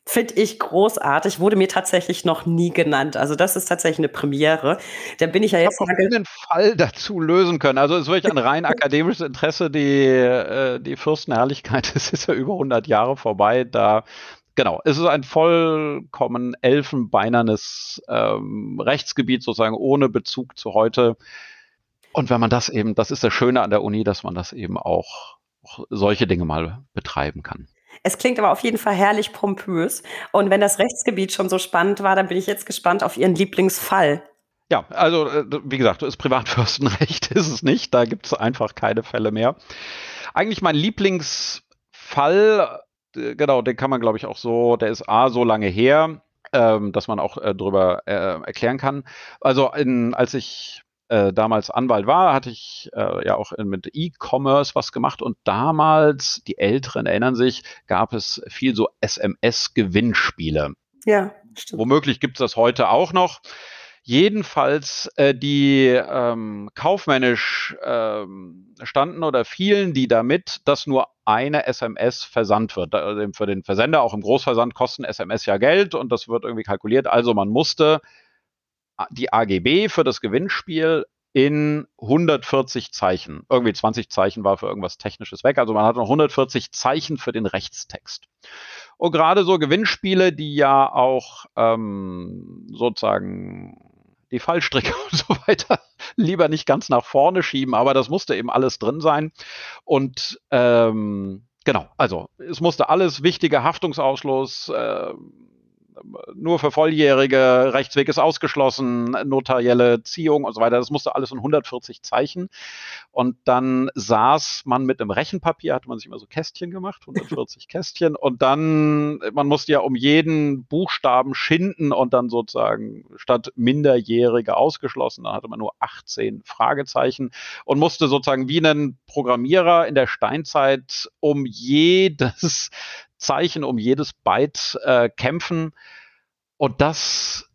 A: Finde ich großartig, wurde mir tatsächlich noch nie genannt. Also das ist tatsächlich eine Premiere. Da bin ich ja jetzt.
B: Ich habe einen Fall *laughs* dazu lösen können. Also es ist wirklich ein *laughs* rein akademisches Interesse. Die, äh, die Fürstenherrlichkeit, *laughs* das ist ja über 100 Jahre vorbei. Da genau, es ist ein vollkommen elfenbeinernes ähm, Rechtsgebiet sozusagen ohne Bezug zu heute. Und wenn man das eben, das ist das Schöne an der Uni, dass man das eben auch, auch solche Dinge mal betreiben kann.
A: Es klingt aber auf jeden Fall herrlich pompös. Und wenn das Rechtsgebiet schon so spannend war, dann bin ich jetzt gespannt auf Ihren Lieblingsfall.
B: Ja, also äh, wie gesagt, das Privatfürstenrecht *laughs* ist es nicht. Da gibt es einfach keine Fälle mehr. Eigentlich mein Lieblingsfall, äh, genau, den kann man, glaube ich, auch so, der ist A, so lange her, ähm, dass man auch äh, drüber äh, erklären kann. Also in, als ich äh, damals Anwalt war, hatte ich äh, ja auch mit E-Commerce was gemacht und damals, die Älteren erinnern sich, gab es viel so SMS-Gewinnspiele.
A: Ja, stimmt.
B: Womöglich gibt es das heute auch noch. Jedenfalls äh, die ähm, kaufmännisch ähm, standen oder fielen die damit, dass nur eine SMS versandt wird. Also für den Versender, auch im Großversand, kosten SMS ja Geld und das wird irgendwie kalkuliert. Also man musste die AGB für das Gewinnspiel in 140 Zeichen. Irgendwie 20 Zeichen war für irgendwas Technisches weg. Also man hat noch 140 Zeichen für den Rechtstext. Und gerade so Gewinnspiele, die ja auch ähm, sozusagen die Fallstricke *laughs* und so weiter lieber nicht ganz nach vorne schieben, aber das musste eben alles drin sein. Und ähm, genau, also es musste alles wichtige Haftungsausschluss, äh, nur für Volljährige, Rechtsweg ist ausgeschlossen, notarielle Ziehung und so weiter. Das musste alles in 140 Zeichen. Und dann saß man mit einem Rechenpapier, hatte man sich immer so Kästchen gemacht, *laughs* 140 Kästchen. Und dann, man musste ja um jeden Buchstaben schinden und dann sozusagen statt Minderjährige ausgeschlossen, dann hatte man nur 18 Fragezeichen und musste sozusagen wie ein Programmierer in der Steinzeit um jedes Zeichen um jedes Byte äh, kämpfen. Und das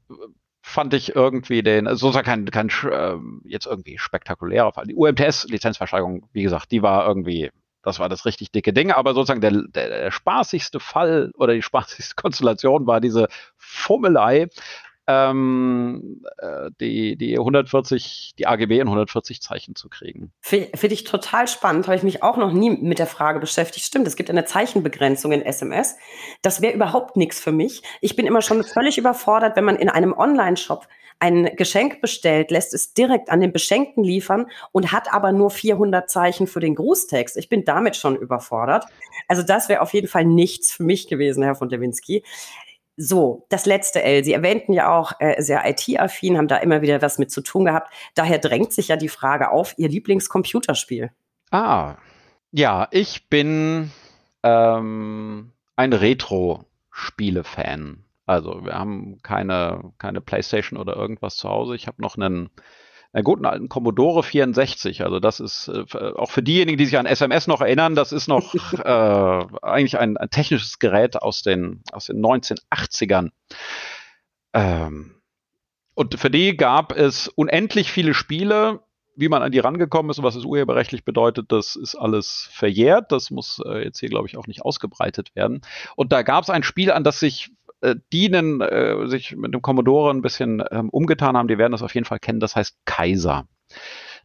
B: fand ich irgendwie den, also sozusagen kein, kein äh, jetzt irgendwie spektakulärer Fall. Die UMTS-Lizenzversteigerung, wie gesagt, die war irgendwie, das war das richtig dicke Ding, aber sozusagen der, der, der spaßigste Fall oder die *laughs* spaßigste Konstellation war diese Fummelei ähm, äh, die, die 140, die AGB in 140 Zeichen zu kriegen.
A: Finde find ich total spannend, habe ich mich auch noch nie mit der Frage beschäftigt. Stimmt, es gibt eine Zeichenbegrenzung in SMS. Das wäre überhaupt nichts für mich. Ich bin immer schon völlig überfordert, wenn man in einem Online-Shop ein Geschenk bestellt, lässt es direkt an den Beschenkten liefern und hat aber nur 400 Zeichen für den Grußtext. Ich bin damit schon überfordert. Also das wäre auf jeden Fall nichts für mich gewesen, Herr von Dewinski. So, das letzte L. Sie erwähnten ja auch äh, sehr IT-affin, haben da immer wieder was mit zu tun gehabt. Daher drängt sich ja die Frage auf, Ihr Lieblingscomputerspiel.
B: Ah, ja, ich bin ähm, ein Retro-Spiele-Fan. Also wir haben keine, keine Playstation oder irgendwas zu Hause. Ich habe noch einen einen guten alten Commodore 64. Also das ist äh, auch für diejenigen, die sich an SMS noch erinnern, das ist noch *laughs* äh, eigentlich ein, ein, technisches Gerät aus den, aus den 1980ern. Ähm, und für die gab es unendlich viele Spiele. Wie man an die rangekommen ist und was es urheberrechtlich bedeutet, das ist alles verjährt. Das muss äh, jetzt hier, glaube ich, auch nicht ausgebreitet werden. Und da gab es ein Spiel, an das sich äh, dienen, äh, sich mit dem Commodore ein bisschen ähm, umgetan haben, die werden das auf jeden Fall kennen. Das heißt Kaiser.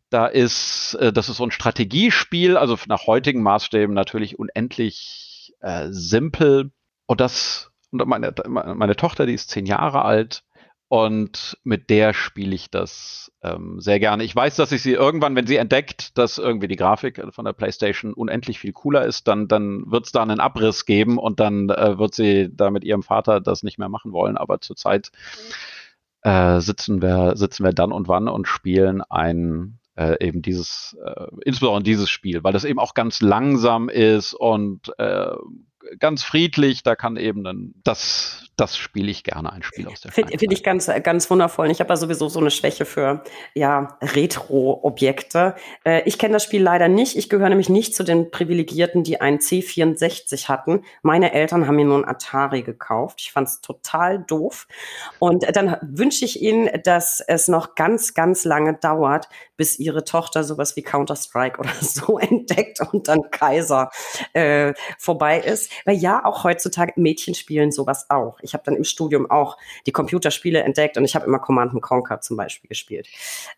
B: Da ist, äh, das ist so ein Strategiespiel, also nach heutigen Maßstäben natürlich unendlich äh, simpel. Und das, und meine, meine Tochter, die ist zehn Jahre alt, Und mit der spiele ich das ähm, sehr gerne. Ich weiß, dass ich sie irgendwann, wenn sie entdeckt, dass irgendwie die Grafik von der PlayStation unendlich viel cooler ist, dann, dann wird es da einen Abriss geben und dann äh, wird sie da mit ihrem Vater das nicht mehr machen wollen. Aber zurzeit äh, sitzen wir, sitzen wir dann und wann und spielen ein äh, eben dieses, äh, insbesondere dieses Spiel, weil das eben auch ganz langsam ist und äh, ganz friedlich. Da kann eben dann das das spiele ich gerne, ein Spiel aus der
A: Finde find ich ganz, ganz wundervoll. Ich habe ja sowieso so eine Schwäche für ja, Retro-Objekte. Äh, ich kenne das Spiel leider nicht. Ich gehöre nämlich nicht zu den Privilegierten, die einen C64 hatten. Meine Eltern haben mir nur ein Atari gekauft. Ich fand es total doof. Und dann wünsche ich Ihnen, dass es noch ganz, ganz lange dauert, bis Ihre Tochter sowas wie Counter-Strike *laughs* oder so entdeckt und dann Kaiser äh, vorbei ist. Weil ja, auch heutzutage Mädchen spielen sowas auch. Ich habe dann im Studium auch die Computerspiele entdeckt und ich habe immer Command Conquer zum Beispiel gespielt,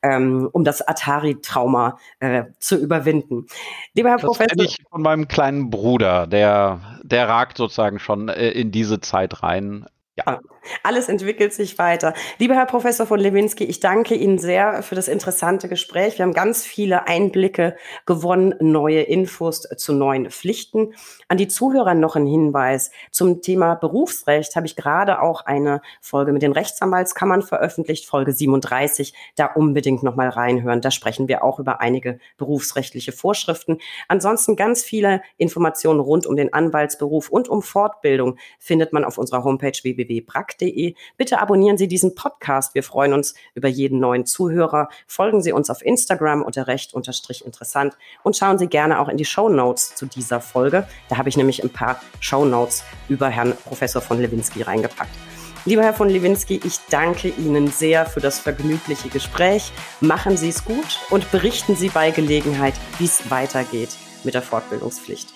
A: ähm, um das Atari-Trauma äh, zu überwinden.
B: Lieber Herr das Professor. ich von meinem kleinen Bruder, der, der ragt sozusagen schon äh, in diese Zeit rein.
A: Ja. Ah, alles entwickelt sich weiter. Lieber Herr Professor von Lewinsky, ich danke Ihnen sehr für das interessante Gespräch. Wir haben ganz viele Einblicke gewonnen, neue Infos zu neuen Pflichten. An die Zuhörer noch ein Hinweis. Zum Thema Berufsrecht habe ich gerade auch eine Folge mit den Rechtsanwaltskammern veröffentlicht, Folge 37. Da unbedingt nochmal reinhören. Da sprechen wir auch über einige berufsrechtliche Vorschriften. Ansonsten ganz viele Informationen rund um den Anwaltsberuf und um Fortbildung findet man auf unserer Homepage www www.brack.de. Bitte abonnieren Sie diesen Podcast. Wir freuen uns über jeden neuen Zuhörer. Folgen Sie uns auf Instagram unter recht unterstrich interessant und schauen Sie gerne auch in die Show Notes zu dieser Folge. Da habe ich nämlich ein paar Show Notes über Herrn Professor von Lewinsky reingepackt. Lieber Herr von Lewinsky, ich danke Ihnen sehr für das vergnügliche Gespräch. Machen Sie es gut und berichten Sie bei Gelegenheit, wie es weitergeht mit der Fortbildungspflicht.